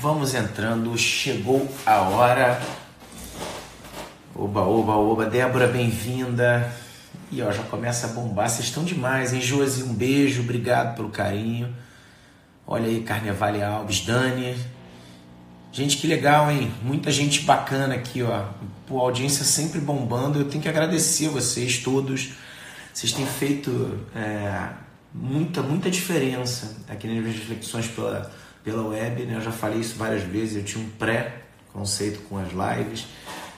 Vamos entrando, chegou a hora. Oba, oba, oba. Débora, bem-vinda. E ó, já começa a bombar. Vocês estão demais, hein? Josi, um beijo, obrigado pelo carinho. Olha aí, Carnevale Alves, Dani. Gente, que legal, hein? Muita gente bacana aqui, ó. Pô, a audiência sempre bombando. Eu tenho que agradecer vocês todos. Vocês têm feito é, muita, muita diferença aqui nas reflexões pela pela web, né? Eu já falei isso várias vezes, eu tinha um pré-conceito com as lives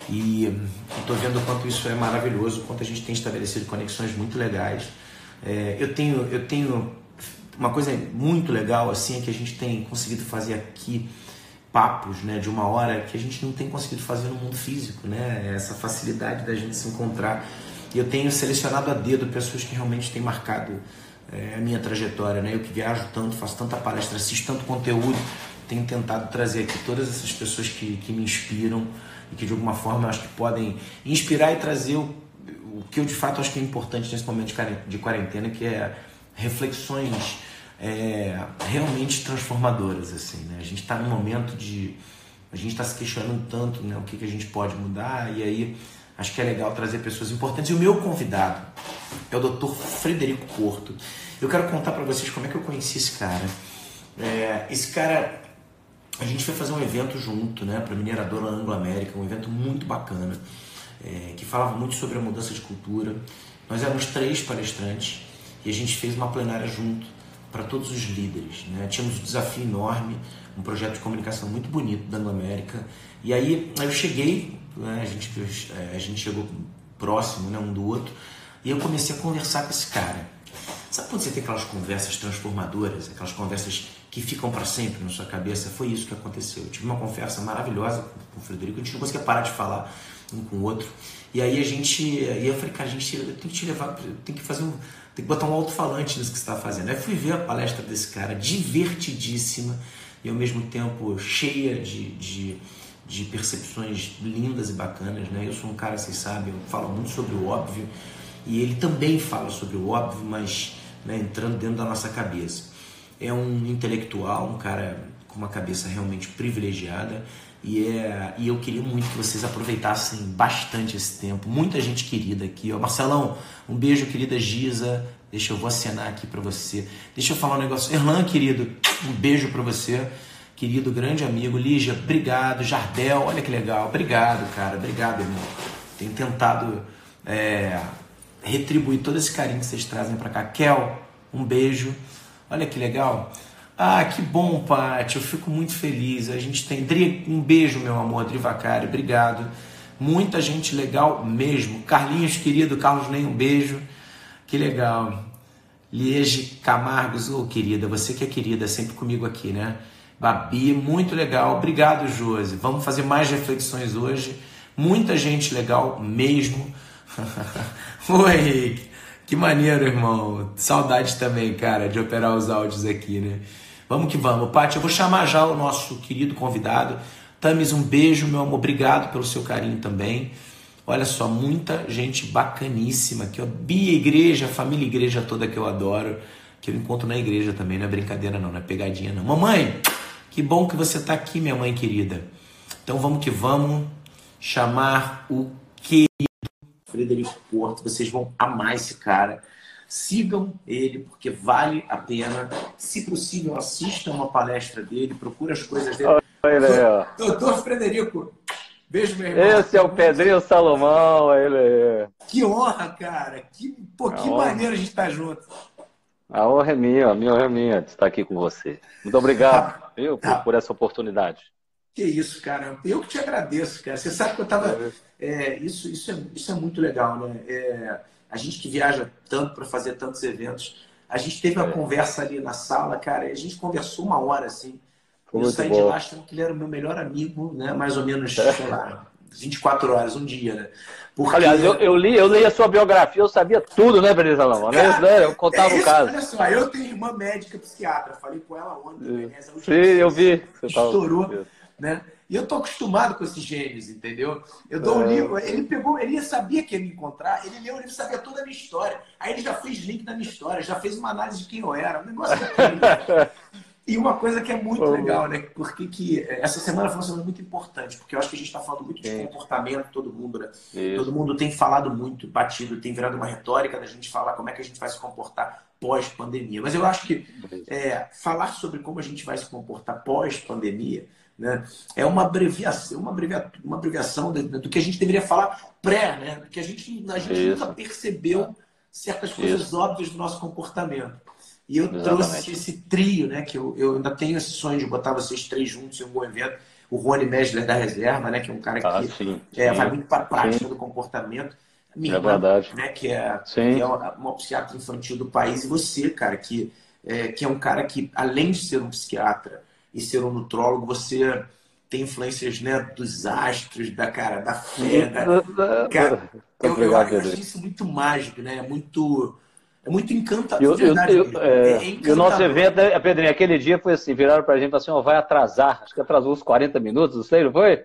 e estou vendo o quanto isso é maravilhoso, o quanto a gente tem estabelecido conexões muito legais. É, eu tenho eu tenho uma coisa muito legal assim é que a gente tem conseguido fazer aqui papos né, de uma hora que a gente não tem conseguido fazer no mundo físico, né? Essa facilidade da gente se encontrar. E eu tenho selecionado a dedo pessoas que realmente têm marcado é, a minha trajetória, né? Eu que viajo tanto, faço tanta palestra, assisto tanto conteúdo, tenho tentado trazer aqui todas essas pessoas que, que me inspiram e que de alguma forma acho que podem inspirar e trazer o, o que eu de fato acho que é importante nesse momento de quarentena, que é reflexões é, realmente transformadoras, assim, né? A gente está num momento de... A gente está se questionando tanto, né? O que, que a gente pode mudar e aí Acho que é legal trazer pessoas importantes. E o meu convidado é o Dr. Frederico Porto. Eu quero contar para vocês como é que eu conheci esse cara. É, esse cara, a gente foi fazer um evento junto, né, para Mineradora Anglo-América, um evento muito bacana, é, que falava muito sobre a mudança de cultura. Nós éramos três palestrantes e a gente fez uma plenária junto para todos os líderes. Né? Tínhamos um desafio enorme, um projeto de comunicação muito bonito da Anglo-América. E aí, aí eu cheguei né? a, gente, é, a gente chegou próximo né, um do outro, e eu comecei a conversar com esse cara. Sabe quando você tem aquelas conversas transformadoras, aquelas conversas que ficam para sempre na sua cabeça? Foi isso que aconteceu. Eu tive uma conversa maravilhosa com o Frederico, a gente não conseguia parar de falar um com o outro. E aí a gente, e eu falei, cara, a gente tem que te levar, tem que fazer um, tem que botar um alto-falante nisso que você está fazendo. Aí fui ver a palestra desse cara, divertidíssima e ao mesmo tempo cheia de, de de percepções lindas e bacanas, né? Eu sou um cara, vocês sabem, eu falo muito sobre o óbvio e ele também fala sobre o óbvio, mas né, entrando dentro da nossa cabeça. É um intelectual, um cara com uma cabeça realmente privilegiada e, é, e eu queria muito que vocês aproveitassem bastante esse tempo. Muita gente querida aqui, ó. Marcelão, um beijo, querida Giza. Deixa eu vou acenar aqui para você. Deixa eu falar um negócio. Erlan, querido, um beijo para você querido grande amigo. Lígia, obrigado. Jardel, olha que legal. Obrigado, cara. Obrigado, irmão. Tenho tentado é, retribuir todo esse carinho que vocês trazem para cá. Kel, um beijo. Olha que legal. Ah, que bom, Paty. Eu fico muito feliz. A gente tem. Dri, um beijo, meu amor. Dri Vacari, obrigado. Muita gente legal mesmo. Carlinhos, querido. Carlos Nem, um beijo. Que legal. Liege Camargos, ô oh, querida, você que é querida, sempre comigo aqui, né? Babi, muito legal. Obrigado, Josi. Vamos fazer mais reflexões hoje. Muita gente legal mesmo. Oi, que maneiro, irmão. Saudade também, cara, de operar os áudios aqui, né? Vamos que vamos. Paty, eu vou chamar já o nosso querido convidado. Tamis, um beijo, meu amor. Obrigado pelo seu carinho também. Olha só, muita gente bacaníssima aqui, ó. Bia Igreja, família Igreja toda que eu adoro, que eu encontro na igreja também, não é brincadeira não, não é pegadinha não. Mamãe, que bom que você está aqui, minha mãe querida. Então vamos que vamos chamar o querido Frederico Porto. Vocês vão amar esse cara. Sigam ele, porque vale a pena. Se possível, assistam uma palestra dele, procure as coisas dele. Oi, Léo. Doutor Frederico, beijo, meu irmão. Esse é o Pedrinho Salomão, ele. Que honra, cara. Que, pô, que maneiro a gente estar tá junto. A honra é minha, a minha honra é minha de estar aqui com você. Muito obrigado viu, por, ah, por, essa oportunidade. Que isso, cara. Eu que te agradeço, cara. Você sabe que eu estava. É, isso, isso, é, isso é muito legal, né? É, a gente que viaja tanto para fazer tantos eventos, a gente teve uma é. conversa ali na sala, cara, e a gente conversou uma hora assim. Foi eu saí bom. de lá achando que ele era o meu melhor amigo, né? Mais ou menos, sei lá, 24 horas, um dia, né? Porque... Aliás, eu, eu, li, eu li a sua biografia, eu sabia tudo, né, Beleza Lama? Né? Eu contava é isso, o caso. Olha só, eu tenho irmã médica psiquiatra, falei com ela ontem, né? Sim, eu vi. Estourou, tava... né? E eu tô acostumado com esses gênios, entendeu? Eu dou é... um livro, ele pegou, ele sabia que ia me encontrar, ele leu o livro, sabia toda a minha história. Aí ele já fez link da minha história, já fez uma análise de quem eu era, um negócio. E uma coisa que é muito legal, né? Porque que essa semana foi uma semana muito importante, porque eu acho que a gente está falando muito de comportamento, todo mundo, né? Isso. Todo mundo tem falado muito, batido, tem virado uma retórica da gente falar como é que a gente vai se comportar pós-pandemia. Mas eu acho que é, falar sobre como a gente vai se comportar pós-pandemia né, é uma abreviação, uma abreviação, uma abreviação do, do, que a gente deveria falar pré, né? Do que a gente, a gente nunca percebeu certas coisas Isso. óbvias do nosso comportamento. E eu Exatamente. trouxe esse trio, né? Que eu, eu ainda tenho esse sonho de botar vocês três juntos em um bom evento. O Rony Mesler da reserva, né? Que é um cara ah, que sim, é, sim. vai muito para a prática sim. do comportamento. Minha é irmã, verdade. Né, que é, que é uma psiquiatra infantil do país. E você, cara, que é, que é um cara que, além de ser um psiquiatra e ser um nutrólogo, você tem influências né, dos astros, da cara, da fé. Da... Cara, eu, eu, acho isso muito mágico, né? É muito é muito encantador. Eu, eu, eu, é, é e o nosso evento, né, Pedrinho, aquele dia foi assim, viraram pra gente e falaram assim, oh, vai atrasar. Acho que atrasou uns 40 minutos, não sei, não foi?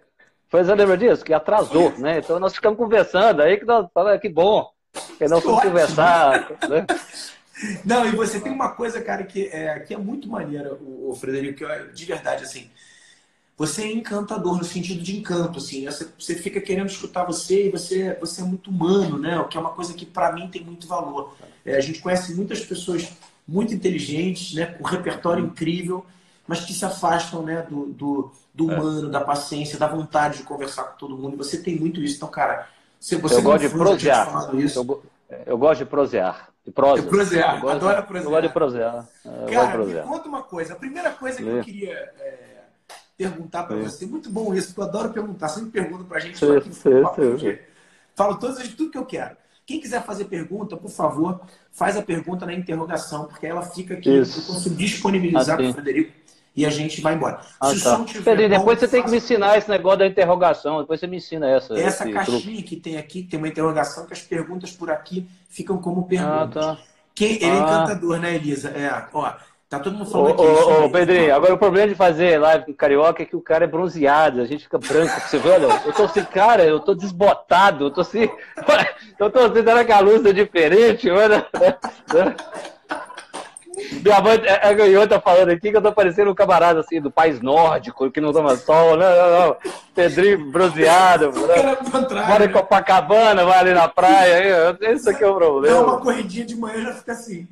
Foi, você lembra disso? Que atrasou, né? Então nós ficamos conversando, aí que nós falamos, que bom, que nós fomos conversar, né? Não, e você tem uma coisa, cara, que é, que é muito maneira, o, o Frederico, que eu, de verdade, assim, você é encantador no sentido de encanto, assim, você, você fica querendo escutar você e você, você é muito humano, né? O que é uma coisa que para mim tem muito valor. É, a gente conhece muitas pessoas muito inteligentes, né, com um repertório incrível, mas que se afastam né, do, do, do é. humano, é. da paciência, da vontade de conversar com todo mundo. E você tem muito isso. Então, cara, se você eu gosto de prosear. Eu, eu, gosto de prosear. De prosa. De prosear. Eu gosto, Adoro prosear. Eu gosto de prosear. Eu cara, prosear. me conta uma coisa. A primeira coisa que eu queria é, perguntar para você, muito bom isso, porque eu adoro perguntar. Sempre pergunta para a gente. Sim, sim, sim. Falo todas as tudo que eu quero. Quem quiser fazer pergunta, por favor, faz a pergunta na interrogação, porque ela fica aqui. Isso. Eu consigo disponibilizar para o Frederico e a gente vai embora. Ah, Se tá. Pedro, depois você tem que me ensinar esse negócio da interrogação, depois você me ensina essa. Essa caixinha truque. que tem aqui, tem uma interrogação, que as perguntas por aqui ficam como perguntas. Ah, tá. Quem, ele é ah. encantador, né, Elisa? É, ó, Tá todo mundo falando ô, aqui. Ô, ô Pedrinho, agora o problema de fazer live com carioca é que o cara é bronzeado, a gente fica branco. Você vê, olha, eu tô assim, cara, eu tô desbotado, eu tô assim. Eu tô assim, será que a luz é diferente? Olha. Minha mãe, a ganhota tá falando aqui que eu tô parecendo um camarada assim do país nórdico, que não toma sol, não, não, não. Pedrinho bronzeado, mora em Copacabana, vai ali na praia, esse aqui é o problema. Dá uma corridinha de manhã já fica assim.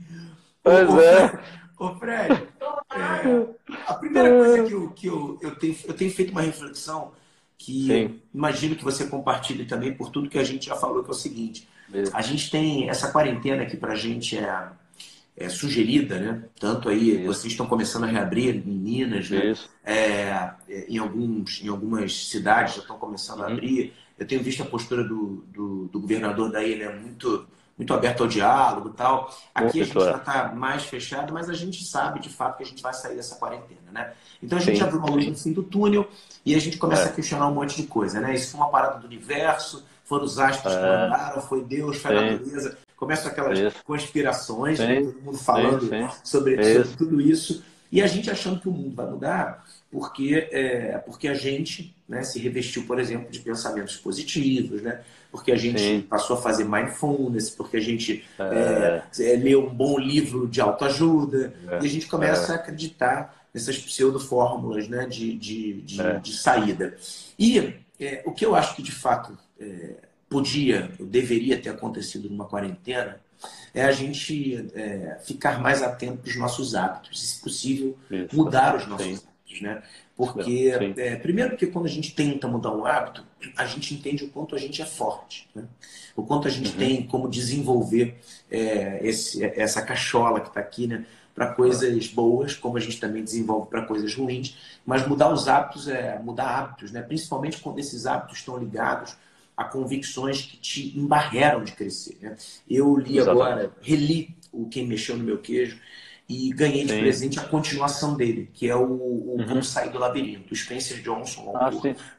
Pois é. Ô, Fred, é, a primeira coisa que, eu, que eu, eu, tenho, eu tenho feito uma reflexão que imagino que você compartilhe também por tudo que a gente já falou, que é o seguinte. A gente tem essa quarentena que pra gente é, é sugerida, né? Tanto aí, Isso. vocês estão começando a reabrir em Minas, né? É, é, em, alguns, em algumas cidades já estão começando uhum. a abrir. Eu tenho visto a postura do, do, do governador daí, né? Muito muito aberto ao diálogo e tal. Aqui a gente já está mais fechado, mas a gente sabe de fato que a gente vai sair dessa quarentena, né? Então a gente sim, já viu uma luz no fim do túnel e a gente começa é. a questionar um monte de coisa, né? Isso foi uma parada do universo, foram os astros é. que mandaram, foi Deus, foi a natureza. Começam aquelas isso. conspirações, né? todo mundo falando sobre, sobre tudo isso. E a gente achando que o mundo vai mudar porque, é, porque a gente né, se revestiu, por exemplo, de pensamentos positivos, né? Porque a gente Sim. passou a fazer mindfulness, porque a gente é. É, é leu um bom livro de autoajuda, é. e a gente começa é. a acreditar nessas pseudo-fórmulas né, de, de, de, é. de, saída. E é, o que eu acho que de fato podia, ou deveria ter acontecido numa quarentena, é a gente ficar mais atento aos nossos hábitos, e, se possível, Isso. mudar os nossos Sim. hábitos. Né? Porque, é, primeiro, porque quando a gente tenta mudar um hábito, a gente entende o quanto a gente é forte, né? o quanto a gente uhum. tem como desenvolver é, esse, essa cachola que está aqui, né? para coisas boas, como a gente também desenvolve para coisas ruins. Mas mudar os hábitos é mudar hábitos, né? principalmente quando esses hábitos estão ligados a convicções que te embarreram de crescer. Né? Eu li Exatamente. agora, reli o Quem Mexeu no Meu Queijo, e ganhei de sim. presente a continuação dele, que é o, o uhum. Como Sair do Labirinto. O Spencer Johnson, ah,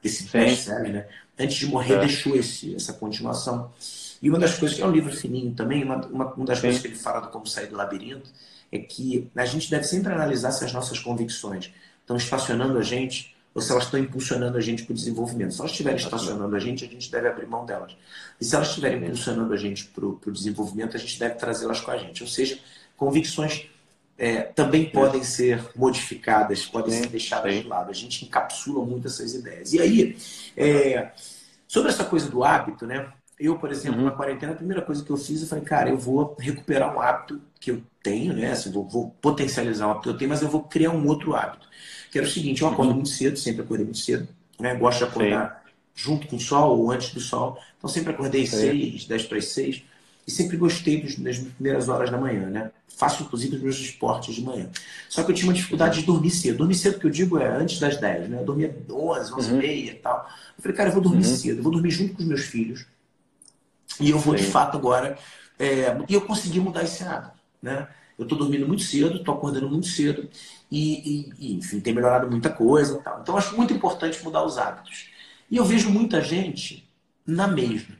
desse best-seller, né? Antes de morrer, é. deixou esse, essa continuação. E uma das coisas, que é um livro fininho também, uma, uma, uma das sim. coisas que ele fala do Como Sair do Labirinto, é que a gente deve sempre analisar se as nossas convicções estão estacionando a gente ou se elas estão impulsionando a gente para o desenvolvimento. Se elas estiverem estacionando a gente, a gente deve abrir mão delas. E se elas estiverem impulsionando a gente para o desenvolvimento, a gente deve trazê-las com a gente. Ou seja, convicções é, também podem ser modificadas, podem ser deixadas de lado. A gente encapsula muito essas ideias. E aí, é, sobre essa coisa do hábito, né? Eu, por exemplo, uhum. na quarentena, a primeira coisa que eu fiz, eu falei, cara, eu vou recuperar um hábito que eu tenho, né? Assim, vou, vou, potencializar um hábito que eu tenho, mas eu vou criar um outro hábito. Que era o seguinte, eu acordo uhum. muito cedo, sempre acordei muito cedo, né? Gosto de acordar Sim. junto com o sol ou antes do sol. Então sempre acordei Sim. seis, dez para as seis. E sempre gostei dos, das primeiras horas da manhã, né? Faço, inclusive, os meus esportes de manhã. Só que eu tinha uma dificuldade de dormir cedo. Dormir cedo, que eu digo, é antes das 10, né? Eu dormia 11, 11 uhum. e meia e tal. Eu falei, cara, eu vou dormir uhum. cedo. Eu vou dormir junto com os meus filhos. E eu vou, de fato, agora... É... E eu consegui mudar esse hábito, né? Eu estou dormindo muito cedo, estou acordando muito cedo. E, e, enfim, tem melhorado muita coisa tal. Então, acho muito importante mudar os hábitos. E eu vejo muita gente na mesma,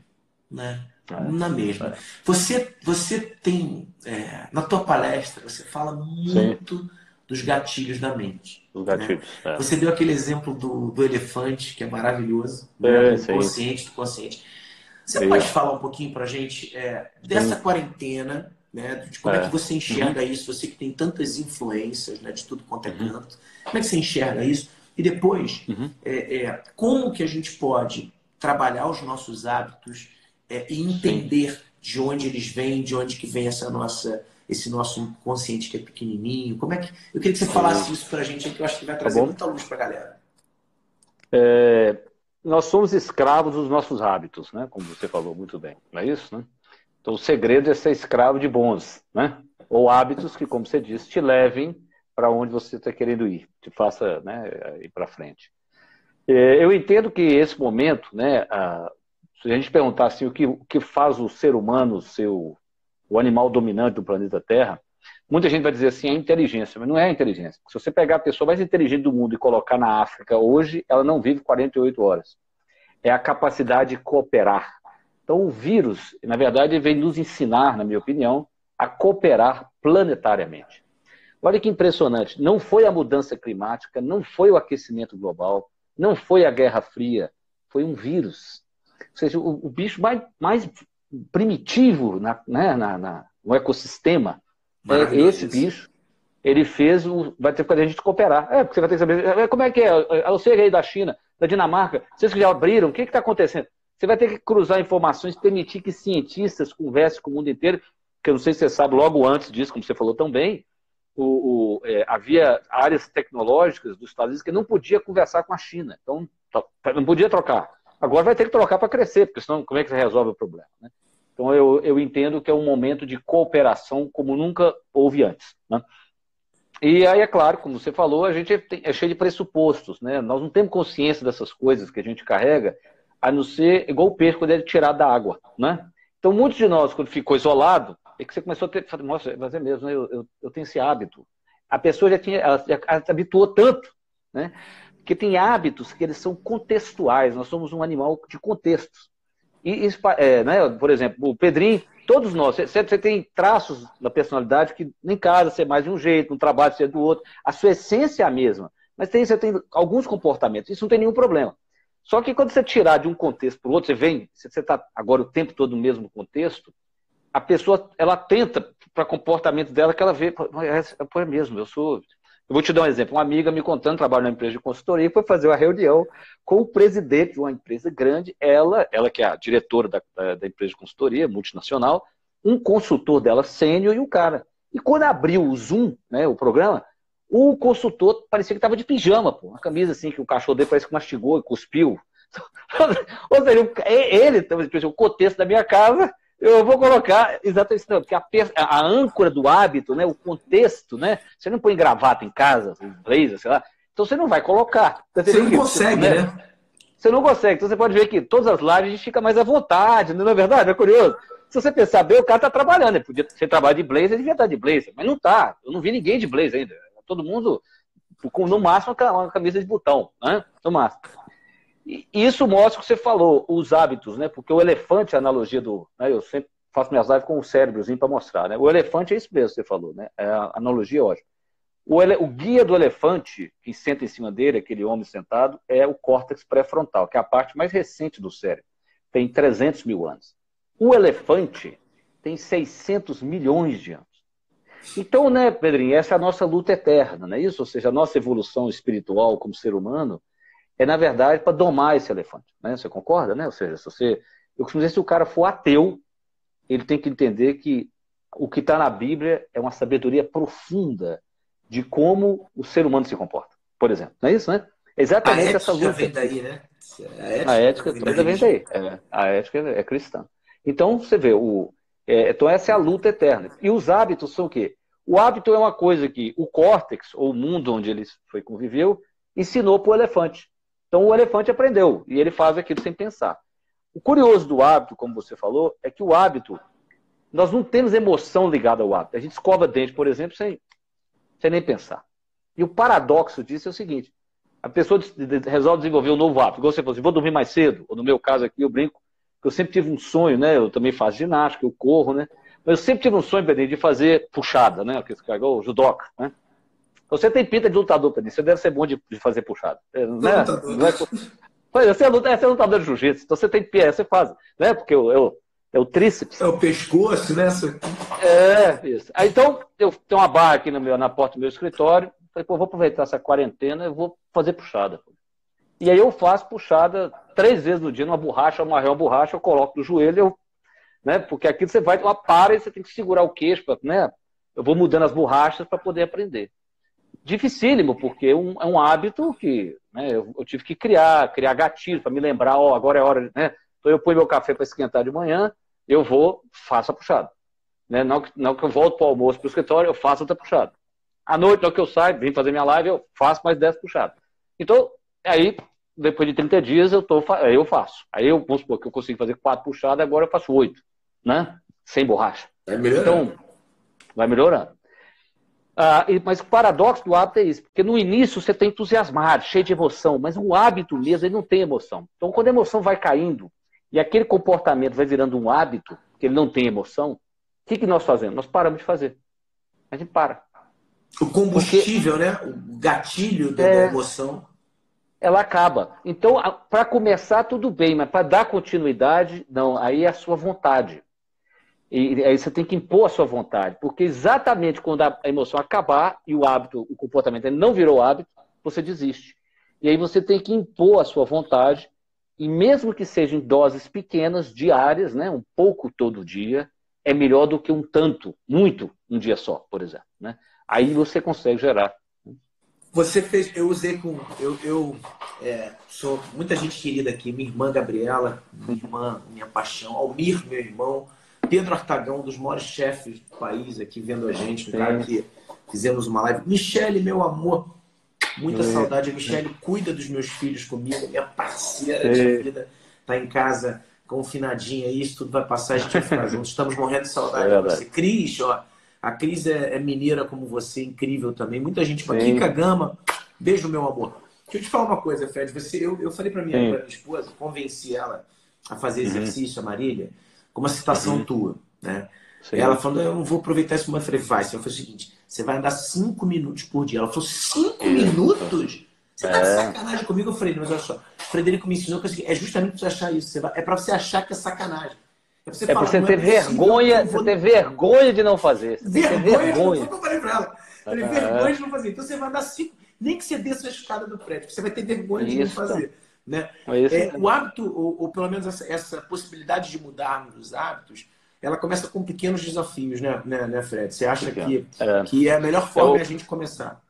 né? É, na mesma. É. Você, você tem, é, na tua palestra, você fala muito Sim. dos gatilhos da mente. Os né? gatilhos, né? Você deu aquele exemplo do, do elefante, que é maravilhoso, é, né? do consciente, do consciente. Você pode falar um pouquinho para a gente é, dessa quarentena, né? de como é, que você enxerga uhum. isso, você que tem tantas influências né? de tudo quanto é uhum. canto, como é que você enxerga isso? E depois, uhum. como que a gente pode trabalhar os nossos hábitos é, e entender de onde eles vêm, de onde que vem essa nossa, esse nosso inconsciente que é pequenininho. Como é que eu queria que você falasse isso para a gente, que eu acho que vai trazer tá muita luz para a galera. É, nós somos escravos dos nossos hábitos, né? Como você falou muito bem, não é isso, né? Então o segredo é ser escravo de bons, né? Ou hábitos que, como você disse, te levem para onde você está querendo ir, te faça né, ir para frente. É, eu entendo que esse momento, né, se a gente perguntar assim, o que, o que faz o ser humano ser o, o animal dominante do planeta Terra, muita gente vai dizer assim, é inteligência, mas não é inteligência. Se você pegar a pessoa mais inteligente do mundo e colocar na África hoje, ela não vive 48 horas. É a capacidade de cooperar. Então, o vírus, na verdade, vem nos ensinar, na minha opinião, a cooperar planetariamente. Olha que impressionante. Não foi a mudança climática, não foi o aquecimento global, não foi a Guerra Fria, foi um vírus ou seja, o, o bicho mais, mais primitivo na, né, na, na, no ecossistema é esse bicho. Ele fez, o, vai ter que fazer a gente cooperar. É, porque você vai ter que saber é, como é que é. Eu sei aí da China, da Dinamarca, vocês que já abriram, o que está acontecendo? Você vai ter que cruzar informações, permitir que cientistas conversem com o mundo inteiro, que eu não sei se você sabe, logo antes disso, como você falou também, o, o, é, havia áreas tecnológicas dos Estados Unidos que não podia conversar com a China. Então, não podia trocar. Agora vai ter que trocar para crescer, porque senão como é que você resolve o problema? Né? Então eu, eu entendo que é um momento de cooperação como nunca houve antes. Né? E aí, é claro, como você falou, a gente é cheio de pressupostos, né? Nós não temos consciência dessas coisas que a gente carrega, a não ser igual o peixe quando ele é tirado da água, né? Então, muitos de nós, quando ficou isolado, é que você começou a ter, nossa, mas é mesmo, né? eu, eu, eu tenho esse hábito. A pessoa já tinha, ela, já, se habituou tanto, né? Porque tem hábitos que eles são contextuais, nós somos um animal de contextos. E, é, né, por exemplo, o Pedrinho, todos nós, você, você tem traços da personalidade que em casa você é mais de um jeito, no trabalho você é do outro, a sua essência é a mesma. Mas tem, você tem alguns comportamentos, isso não tem nenhum problema. Só que quando você tirar de um contexto para o outro, você vem, você está agora o tempo todo no mesmo contexto, a pessoa ela tenta para comportamento dela que ela vê, é, é mesmo, eu sou eu vou te dar um exemplo. Uma amiga me contando, trabalha numa empresa de consultoria, foi fazer uma reunião com o presidente de uma empresa grande, ela, ela que é a diretora da, da empresa de consultoria, multinacional, um consultor dela sênior e um cara. E quando abriu o Zoom, né, o programa, o consultor parecia que estava de pijama, pô. Uma camisa assim, que o cachorro dele parece que mastigou e cuspiu. Ou seja, ele, o contexto da minha casa, eu vou colocar exatamente isso, porque a, a, âncora do hábito, né, o contexto, né? Você não põe gravata em casa, blazer, sei lá. Então você não vai colocar. Você, você não que, consegue, né? né? Você não consegue. Então você pode ver que todas as lives a gente fica mais à vontade, não é verdade? É curioso. Se você pensar bem, o cara está trabalhando. Ele podia ser trabalho de blazer, ele devia estar de blazer. Mas não está. Eu não vi ninguém de blazer ainda. Todo mundo, com no máximo, uma camisa de botão, né? No máximo. E isso mostra o que você falou, os hábitos, né? Porque o elefante, a analogia do. Né? Eu sempre faço minhas lives com o cérebrozinho para mostrar, né? O elefante é isso mesmo que você falou, né? É a analogia ótima. O, ele... o, guia do elefante, que senta em cima dele, aquele homem sentado, é o córtex pré-frontal, que é a parte mais recente do cérebro. Tem 300 mil anos. O elefante tem 600 milhões de anos. Então, né, Pedrinho, essa é a nossa luta eterna, não é isso? Ou seja, a nossa evolução espiritual como ser humano é, na verdade, para domar esse elefante. Né? Você concorda, né? Ou seja, se você. Eu costumo dizer, se o cara for ateu, ele tem que entender que o que está na Bíblia é uma sabedoria profunda de como o ser humano se comporta, por exemplo. Não é isso, né? Exatamente essa luta. Vem daí, né? A ética, a ética vem toda vem daí. É, a ética é cristã. Então, você vê, o, é, então essa é a luta eterna. E os hábitos são o quê? O hábito é uma coisa que o córtex, ou o mundo onde ele foi conviveu, ensinou para o elefante. Então o elefante aprendeu e ele faz aquilo sem pensar. O curioso do hábito, como você falou, é que o hábito, nós não temos emoção ligada ao hábito. A gente escova dente, por exemplo, sem, sem nem pensar. E o paradoxo disso é o seguinte: a pessoa resolve desenvolver um novo hábito. Igual você falou assim, vou dormir mais cedo. Ou no meu caso aqui, eu brinco, que eu sempre tive um sonho, né? Eu também faço ginástica, eu corro, né? Mas eu sempre tive um sonho, Pedrinho, de fazer puxada, né? Igual o judoca, né? Você tem pinta de lutador, Pedrinho. Você deve ser bom de, de fazer puxada. É, né? Não é, pois, você, é, você é lutador de jiu-jitsu, então você tem pé, você faz, né? Porque eu, eu é o tríceps. É o pescoço, né? É, isso. Aí, então, eu tenho uma barra aqui no meu, na porta do meu escritório. Falei, pô, vou aproveitar essa quarentena e vou fazer puxada. E aí eu faço puxada três vezes no dia, numa borracha, uma borracha, eu coloco no joelho, eu, né? Porque aqui você vai, uma para e você tem que segurar o queixo, né? Eu vou mudando as borrachas para poder aprender. Dificílimo, porque é um, é um hábito que né, eu, eu, tive que criar, criar gatilho para me lembrar, ó, agora é hora, né? Então eu ponho meu café para esquentar de manhã, eu vou, faço a puxada. Né? Não, não que eu volto para o almoço para o escritório, eu faço outra puxada. À noite, na que eu saio, vim fazer minha live, eu faço mais 10 puxadas. Então, aí, depois de 30 dias, eu, tô, eu faço. Aí eu, vamos supor que eu consigo fazer 4 puxadas, agora eu faço 8, né? Sem borracha. Vai melhorando. Então, vai melhorando. Ah, mas o paradoxo do hábito é isso, porque no início você está entusiasmado, cheio de emoção, mas o hábito mesmo ele não tem emoção. Então, quando a emoção vai caindo, e aquele comportamento vai virando um hábito, que ele não tem emoção, o que, que nós fazemos? Nós paramos de fazer. A gente para. O combustível, Porque, né? O gatilho da, é, emoção. Ela acaba. Então, para começar, tudo bem, mas para dar continuidade, não. Aí é a sua vontade. E aí você tem que impor a sua vontade. Porque exatamente quando a emoção acabar e o hábito, o comportamento não virou hábito, você desiste. E aí você tem que impor a sua vontade e mesmo que sejam doses pequenas, diárias, né, um pouco todo dia, é melhor do que um tanto, muito, um dia só, por exemplo. Né? Aí você consegue gerar. Você fez, eu usei com, eu, eu é, sou muita gente querida aqui, minha irmã Gabriela, minha irmã, minha paixão, Almir, meu irmão, Pedro Artagão, um dos maiores chefes do país aqui vendo a gente, um cara que fizemos uma live, Michele, meu amor, Muita saudade. A Michelle cuida dos meus filhos comigo, minha parceira de vida. Tá em casa confinadinha, isso tudo vai passar, a gente vai ficar juntos. Estamos morrendo de saudade é de você. Cris, ó. A Cris é, é, mineira como você, incrível também. Muita gente. Kika Gama, beijo, meu amor. Deixa eu te falar uma coisa, Fred. Você, eu, eu falei para minha, minha esposa, convenci ela a fazer uhum. exercício, uhum. a Marília, com uma citação uhum. tua, né? Sim. Ela falou, eu não vou aproveitar esse momento. Eu falei, vai. Eu falei o seguinte, você vai andar cinco minutos por dia. Ela falou, cinco minutos? Você tá de é. sacanagem comigo? Eu falei, mas olha só, Frederico me ensinou que é justamente pra você achar isso. é pra você achar que é sacanagem. É pra você, é falar, você ter é vergonha, vou... você ter vergonha de não fazer. Você vergonha, vergonha. Eu falei pra ela. falei, ah. vergonha de não fazer. Então você vai andar cinco, nem que você desça a escada do prédio, você vai ter vergonha de não fazer. Né? É, o hábito, ou, ou pelo menos essa, essa possibilidade de mudarmos os hábitos, ela começa com pequenos desafios, né, né, né Fred? Você acha que é, que é a melhor forma eu, de a gente começar?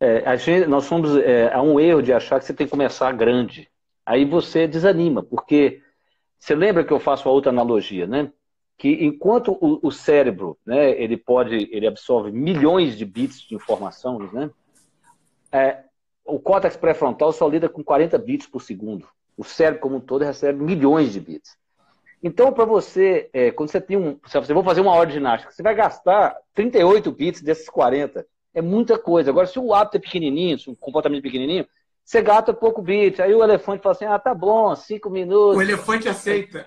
É, a gente, nós somos é, há um erro de achar que você tem que começar grande. Aí você desanima, porque você lembra que eu faço a outra analogia, né? Que enquanto o, o cérebro, né, ele pode, ele absorve milhões de bits de informação, né? É, o córtex pré-frontal só lida com 40 bits por segundo. O cérebro como um todo recebe milhões de bits. Então, para você, é, quando você tem um. Se você for fazer uma hora de ginástica, você vai gastar 38 bits desses 40. É muita coisa. Agora, se o hábito é pequenininho, se o comportamento é pequenininho, você gasta pouco bits. Aí o elefante fala assim: ah, tá bom, cinco minutos. O elefante aceita.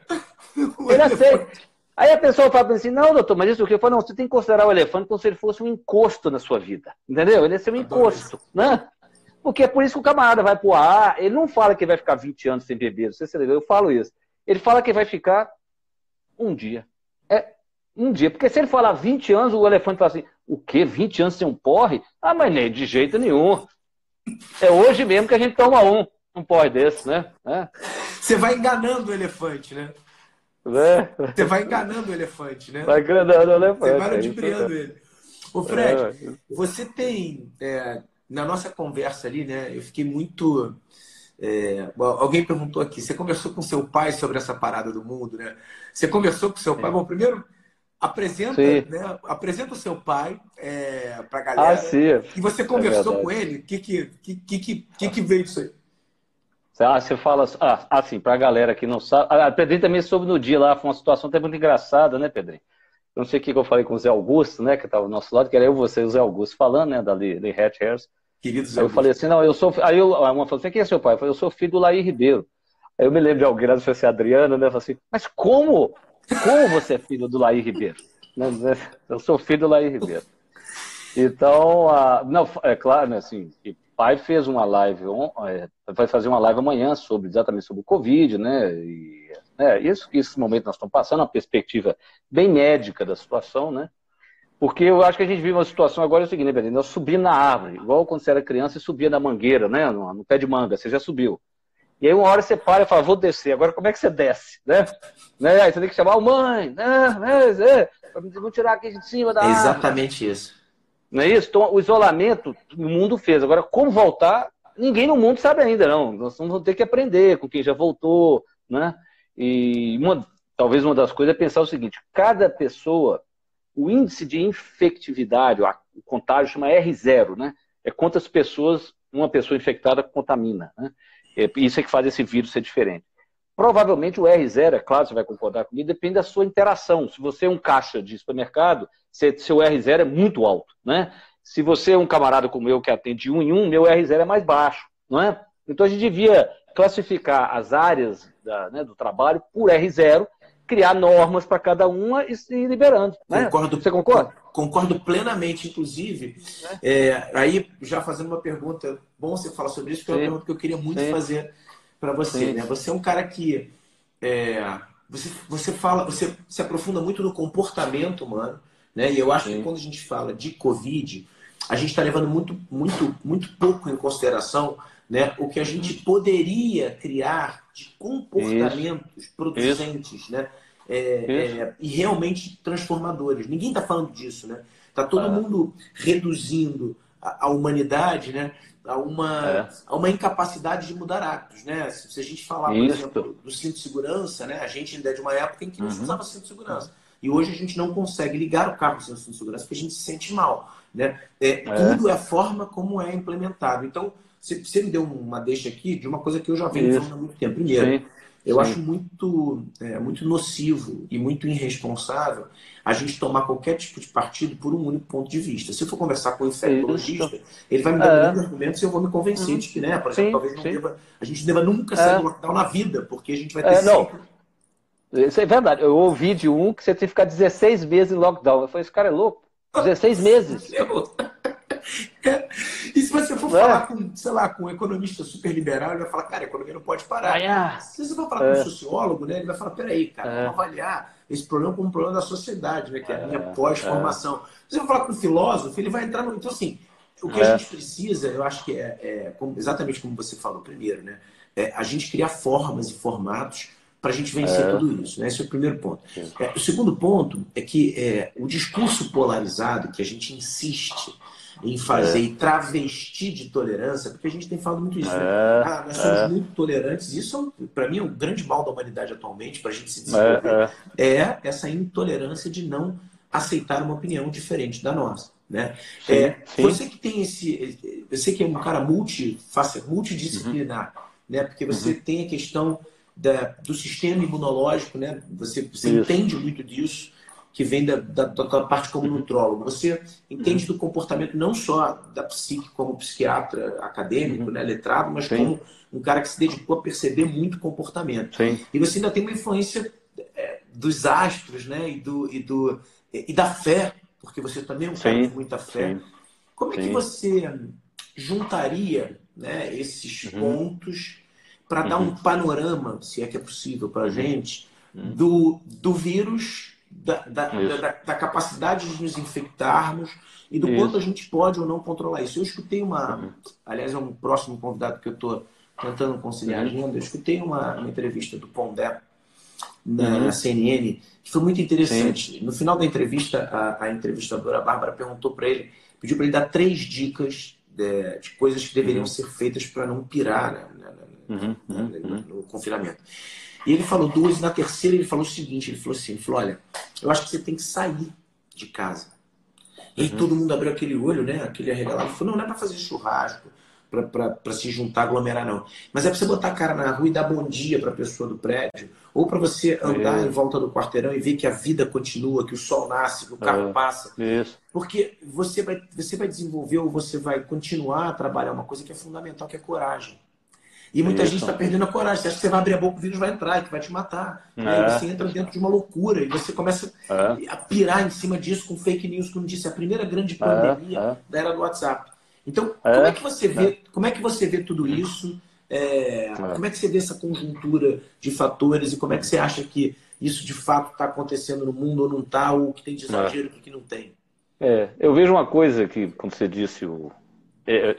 O ele elefante... aceita. Aí a pessoa fala assim: não, doutor, mas isso o que? Eu falo: não, você tem que considerar o elefante como se ele fosse um encosto na sua vida. Entendeu? Ele é ser um encosto, né? Porque é por isso que o camarada vai pro ar, ele não fala que vai ficar 20 anos sem beber, não sei se eu falo isso. Ele fala que vai ficar um dia. É, Um dia. Porque se ele falar 20 anos, o elefante fala assim: o quê? 20 anos sem um porre? Ah, mas nem de jeito nenhum. É hoje mesmo que a gente toma um, um porre desse, né? É. Você vai enganando o elefante, né? É. Você vai enganando o elefante, né? Vai enganando o elefante. Você vai é ludibriando ele. Ô, Fred, é. você tem. É, na nossa conversa ali, né? Eu fiquei muito. É, alguém perguntou aqui, você conversou com seu pai sobre essa parada do mundo, né? Você conversou com seu pai? Bom, primeiro, apresenta, né, apresenta o seu pai é, para a galera. Ah, sim. E você conversou com ele? O que que, que, que, que, que veio disso aí? Ah, você fala ah, assim, para a galera que não sabe. A Pedrinho também soube no dia lá, foi uma situação até muito engraçada, né, Pedrinho? Não sei o que eu falei com o Zé Augusto, né, que estava ao nosso lado, que era eu, você e o Zé Augusto falando, né, da de Hatch Hairs. Querido Zé Aí eu falei assim, não, eu sou. Aí eu, uma falou assim, quem é seu pai? Eu falei, eu sou filho do Laí Ribeiro. Aí eu me lembro de alguém lá, assim, Adriana, né, falou assim, mas como? Como você é filho do Laí Ribeiro? Né, eu sou filho do Laí Ribeiro. Então, a, não, é claro, né, assim, pai fez uma live, é, vai fazer uma live amanhã sobre exatamente sobre o Covid, né? E, é, isso, esse momento nós estamos passando, uma perspectiva bem médica da situação, né? Porque eu acho que a gente vive uma situação agora é o seguinte, né, Nós subimos na árvore, igual quando você era criança e subia na mangueira, né? No, no, pé de manga, você já subiu. E aí uma hora você para e fala, vou descer. Agora como é que você desce, né? né? Aí você tem que chamar o mãe, né? É, vamos tirar aqui de cima da árvore. Exatamente isso. Não é isso? Então, o isolamento o mundo fez. Agora, como voltar, ninguém no mundo sabe ainda, não. Nós vamos ter que aprender com quem já voltou, né? E uma, talvez uma das coisas é pensar o seguinte: cada pessoa, o índice de infectividade, o contágio chama R0, né? É quantas pessoas uma pessoa infectada contamina, né? É, isso é que faz esse vírus ser diferente. Provavelmente o R0, é claro, você vai concordar comigo, depende da sua interação. Se você é um caixa de supermercado, seu R0 é muito alto, né? Se você é um camarada como eu que atende um em um, meu R0 é mais baixo, não é? Então a gente devia classificar as áreas da, né, do trabalho por R0, criar normas para cada uma e se liberando. Né? Concordo, você concorda? Concordo plenamente, inclusive. É. É, aí, já fazendo uma pergunta, bom você falar sobre isso, porque é uma pergunta que eu queria muito Sim. fazer para você. Né? Você é um cara que é, você, você fala, você se aprofunda muito no comportamento humano. Né? E eu acho que quando a gente fala de Covid, a gente está levando muito, muito, muito pouco em consideração né, o que a gente poderia criar de comportamentos Isso. producentes Isso. Né? É, é, e realmente transformadores. Ninguém está falando disso. Né? Está todo ah. mundo reduzindo a, a, humanidade né, a, uma, é. a uma incapacidade de mudar hábitos. Né? Se, se a gente falar, por Isso. exemplo, do cinto de segurança, né? a gente ainda é de uma época em que não uhum. usava cinto de segurança. E hoje a gente não consegue ligar o carro sem de segurança porque a gente se sente mal. Né? É, é. Tudo é a forma como é implementado. Então, você, me deu uma deixa aqui de uma coisa que eu já venho falando há muito tempo. Primeiro, Sim. eu Sim. acho muito, é, muito nocivo e muito irresponsável a gente tomar qualquer tipo de partido por um único ponto de vista. Se eu for conversar com o infectologista, ele vai me dar é. muitos argumentos e eu vou me convencer uhum. de que, né, por exemplo, Sim. talvez não deva, a gente deva nunca sair é. do lockdown na vida, porque a gente vai ter é, sempre isso é verdade. Eu ouvi de um que você tem que ficar 16 meses em lockdown. Eu falei, esse cara é louco. 16 meses. e se você for é. falar com, sei lá, com um economista super liberal, ele vai falar, cara, a economia não pode parar. Ah, se você for falar é. com um sociólogo, né, ele vai falar, peraí, cara, é. vamos avaliar esse problema como um problema da sociedade, né, que é a minha é. pós-formação. Se você for falar com um filósofo, ele vai entrar no... Então, assim, o que a é. gente precisa, eu acho que é, é exatamente como você falou primeiro, né, é a gente criar formas e formatos para a gente vencer é. tudo isso. Né? Esse é o primeiro ponto. É, o segundo ponto é que é, o discurso polarizado que a gente insiste em fazer é. e travestir de tolerância, porque a gente tem falado muito isso. Né? É. Ah, nós somos é. muito tolerantes. Isso, para mim, é um grande mal da humanidade atualmente, para a gente se desenvolver, é, essa intolerância de não aceitar uma opinião diferente da nossa. Né? Sim, é, sim. Você que tem esse. Você que é um cara multi, multidisciplinar, uhum. né? porque você uhum. tem a questão da, do sistema imunológico, né? Você, você entende muito disso, que vem da, da, da parte como nutrólogo. Você entende do comportamento não só da psique como psiquiatra acadêmico, uhum. né, letrado, mas Sim. como um cara que se dedicou a perceber muito comportamento. Sim. E você ainda tem uma influência é, dos astros, né? E, do, e, do, e da fé, porque você também é um cara com muita fé. Sim. Como é que você juntaria né, esses uhum. pontos para uhum. dar um panorama, se é que é possível para a uhum. gente, uhum. do, do vírus da, da, da, da, capacidade de nos infectarmos e do isso. quanto a gente pode ou não controlar isso. Eu escutei uma, uhum. aliás, é um próximo convidado que eu estou tentando conciliar a uhum. agenda, eu escutei uma, uma entrevista do Pondé na, uhum. na, CNN, que foi muito interessante. Sim. No final da entrevista, a, a entrevistadora Bárbara perguntou para ele, pediu para ele dar três dicas de, de coisas que deveriam uhum. ser feitas para não pirar né, uhum. no, no confinamento. E ele falou duas, e na terceira ele falou o seguinte: ele falou assim, ele falou, olha, eu acho que você tem que sair de casa. E aí uhum. todo mundo abriu aquele olho, né? Aquele arregalado. Ele falou, não, não é para fazer churrasco, para se juntar, aglomerar, não. Mas é para você botar a cara na rua e dar bom dia para a pessoa do prédio. Ou para você andar em volta do quarteirão e ver que a vida continua, que o sol nasce, que o carro é. passa. Isso. Porque você vai, você vai desenvolver ou você vai continuar a trabalhar uma coisa que é fundamental, que é coragem. E muita Isso. gente está perdendo a coragem. Você acha que você vai abrir a boca, o vírus vai entrar, que vai te matar. É. Aí você entra dentro de uma loucura e você começa é. a pirar em cima disso com fake news, como disse, a primeira grande é, pandemia é. da era do WhatsApp. Então, é. como é que você vê, como é que você vê tudo isso? como é que você vê essa conjuntura de fatores e como é que você acha que isso de fato está acontecendo no mundo ou não está, ou que tem de exagero e que não tem? É, eu vejo uma coisa que, como você disse, o,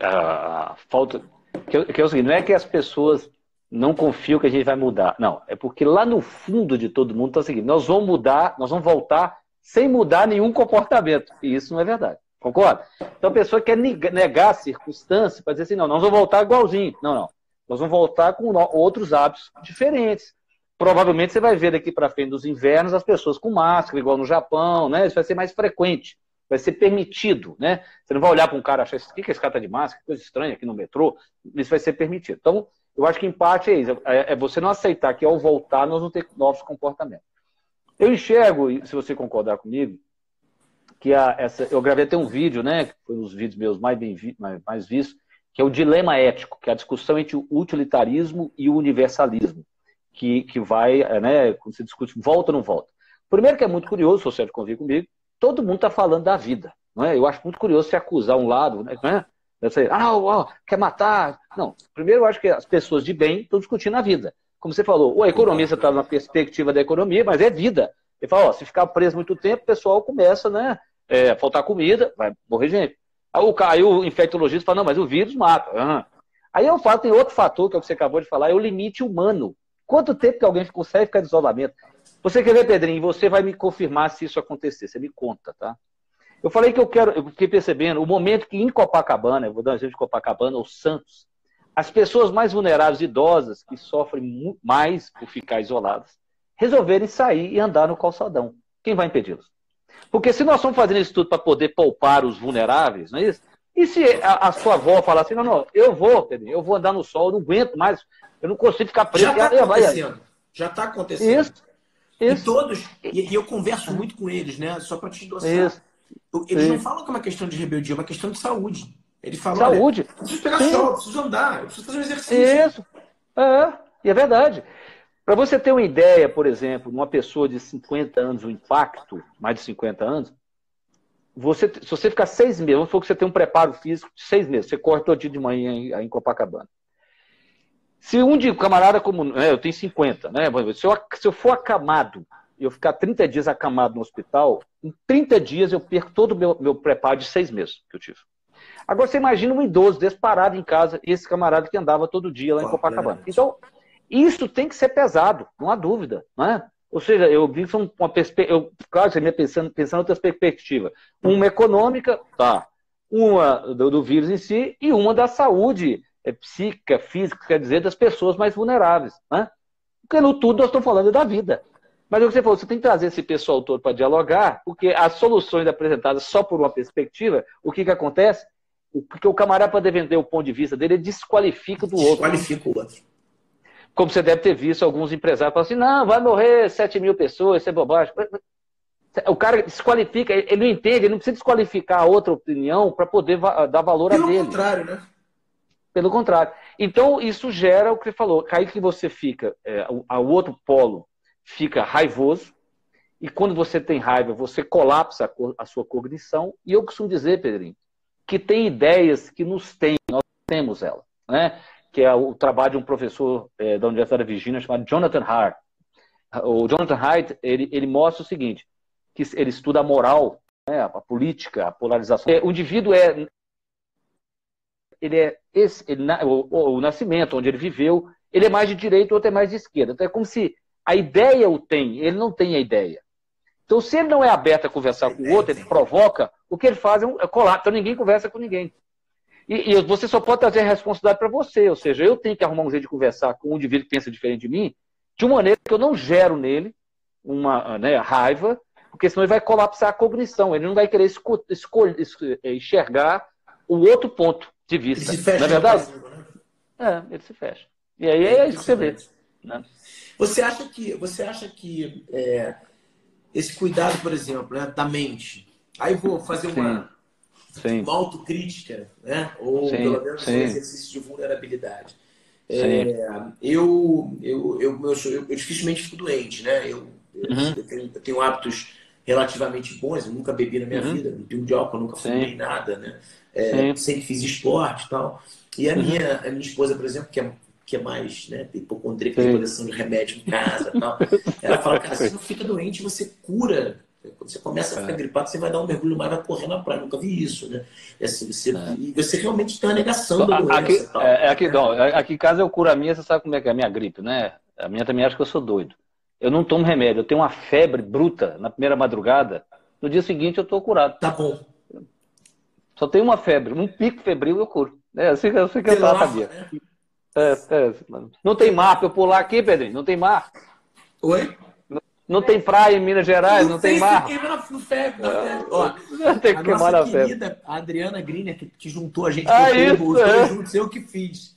a, a falta que, que é o seguinte, não é que as pessoas não confiam que a gente vai mudar. Não, é porque lá no fundo de todo mundo está o seguinte, nós vamos mudar, nós vamos voltar sem mudar nenhum comportamento. E isso não é verdade. Concorda? Então a pessoa quer negar a circunstância para dizer assim, não, nós vamos voltar igualzinho. Não, não. Nós vamos voltar com outros hábitos diferentes. Provavelmente você vai ver daqui para frente dos invernos as pessoas com máscara, igual no Japão, né? Isso vai ser mais frequente vai ser permitido, né? Você não vai olhar para um cara e achar, o que esse cara tá de máscara? Que coisa estranha aqui no metrô. Isso vai ser permitido. Então, eu acho que em parte é isso. É, é você não aceitar que ao voltar nós vamos ter novos comportamentos. Eu enxergo, se você concordar comigo, que a, essa, eu gravei até um vídeo, né? Que foi um dos vídeos meus mais, bem mais, mais vistos, que é o dilema ético, que é a discussão entre o utilitarismo e o universalismo, que, que vai, é, né, quando se discute, volta ou não volta. Primeiro que é muito curioso, se você convir comigo, todo mundo está falando da vida. Não é? Eu acho muito curioso se acusar um lado, né? não é? Ah, ó, quer matar. Não, primeiro eu acho que as pessoas de bem estão discutindo a vida. Como você falou, o economista está na perspectiva da economia, mas é vida. Ele fala, se ficar preso muito tempo, o pessoal começa né, é, faltar comida, vai morrer gente. Aí o, aí o infectologista fala, não, mas o vírus mata. Uhum. Aí eu falo, tem outro fator, que é que você acabou de falar, é o limite humano. Quanto tempo que alguém consegue ficar de isolamento? Você quer ver, Pedrinho? Você vai me confirmar se isso acontecer. Você me conta, tá? Eu falei que eu quero, eu fiquei percebendo, o momento que em Copacabana, eu vou dar um exemplo de Copacabana ou Santos, as pessoas mais vulneráveis, idosas, que sofrem mais por ficar isoladas, resolverem sair e andar no calçadão. Quem vai impedi-los? Porque se nós estamos fazendo isso tudo para poder poupar os vulneráveis, não é isso? E se a, a, sua avó falar assim, não, não, eu vou, Pedrinho, eu vou andar no sol, eu não aguento mais, eu não consigo ficar preso. Já está acontecendo. Já está acontecendo. Isso. Isso. E todos, e, e, eu converso muito com eles, né? Só para te endossar. Isso. Eles Sim. não falam que é uma questão de rebeldia, é uma questão de saúde. Eles falam, saúde. preciso pegar Sim. sol, preciso andar, eu preciso fazer um exercício. Isso. É, e é verdade. Para você ter uma ideia, por exemplo, numa pessoa de 50 anos, o impacto, mais de 50 anos, você, se você ficar seis meses, vamos supor que você tem um preparo físico de seis meses, você corre todo dia de manhã em, em Copacabana. Se um de camarada como. Né, eu tenho 50, né? Se eu, se eu for acamado e eu ficar 30 dias acamado no hospital, em 30 dias eu perco todo o meu, meu preparo de seis meses que eu tive. Agora você imagina um idoso desse parado em casa e esse camarada que andava todo dia lá em Copacabana. Então, isso tem que ser pesado, não há dúvida. Né? Ou seja, eu vi uma perspectiva. Claro, você me pensando, pensando em outras perspectivas. Uma econômica, tá. Uma do, do vírus em si e uma da saúde é, psíquica, física, quer dizer, das pessoas mais vulneráveis. Né? Porque no tudo nós estamos falando da vida. Mas é o que você falou, você tem que trazer esse pessoal todo para dialogar, porque as soluções apresentadas só por uma perspectiva, o que, que acontece? Porque o camarada, para defender o ponto de vista dele, ele desqualifica do outro. Desqualifica o outro. Como você deve ter visto alguns empresários falando assim, não, vai morrer 7 mil pessoas, isso é bobagem. O cara desqualifica, ele não entende, ele não precisa desqualificar a outra opinião para poder dar valor Pelo a dele. Pelo contrário, né? Pelo contrário. Então, isso gera o que você falou. Aí que você fica, é, o, outro polo fica raivoso, e quando você tem raiva, você colapsa a, a, sua cognição. E eu costumo dizer, Pedrinho, que tem ideias que nos têm, nós temos ela. Né? Que é o trabalho de um professor é, da Universidade da Virgínia chamado Jonathan Hart. O Jonathan Hart, ele, ele mostra o seguinte, que ele estuda a moral, né, a política, a polarização. É, o indivíduo é ele é esse, ele, o, o, nascimento, onde ele viveu, ele é mais de direita, o outro é mais de esquerda. Então é como se a ideia o tem, ele não tem a ideia. Então, se ele não é aberto a conversar com o outro, ele provoca, o que ele faz é, um, é colar. Então, ninguém conversa com ninguém. E, e você só pode trazer a responsabilidade para você. Ou seja, eu tenho que arrumar um jeito de conversar com um indivíduo que pensa diferente de mim, de uma maneira que eu não gero nele uma né, raiva, porque senão ele vai colapsar a cognição. Ele não vai querer enxergar o outro ponto de vista. Ele se fecha. É verdade? Né? É, ele se fecha. E aí é, é isso que você vê. Né? Você acha que, você acha que é, esse cuidado, por exemplo, né, da mente. Aí vou fazer uma, sim. uma autocrítica, né? ou sim, pelo menos sim. um exercício de vulnerabilidade. É, eu, eu, eu, eu, eu, eu dificilmente fico doente, né? Eu, uhum. eu, tenho, eu, tenho, hábitos relativamente bons, eu nunca bebi na minha uhum. vida, não tenho de álcool, nunca fumei nada, né? É, sempre fiz esporte e tal. E a, minha, a minha esposa, por exemplo, que é que é mais né, hipocondríaca, tem coleção de remédio em casa e tal. Ela fala, cara, você não fica doente, você cura. Quando você começa a ficar é. gripado, você vai dar um mergulho mais, vai correr na praia. Nunca vi isso, né? E, assim, você, é. e você realmente tem uma negação da doença. Aqui, é, aqui, não, aqui em casa eu curo a minha, você sabe como é que é a minha gripe, né? A minha também acha que eu sou doido. Eu não tomo remédio, eu tenho uma febre bruta na primeira madrugada. No dia seguinte eu estou curado. Tá bom. Só tenho uma febre, um pico febril eu curo. É assim, assim que eu sabia. Né? É, é, não tem mar para eu pular aqui, Pedrinho? Não tem mar. Oi? Não, não tem praia em Minas Gerais, não, não tem mar. ferro, é. Ó, tem que a queimar nossa querida a Adriana Griner, que, que juntou a gente, ah, isso, os é. juntos, eu que fiz.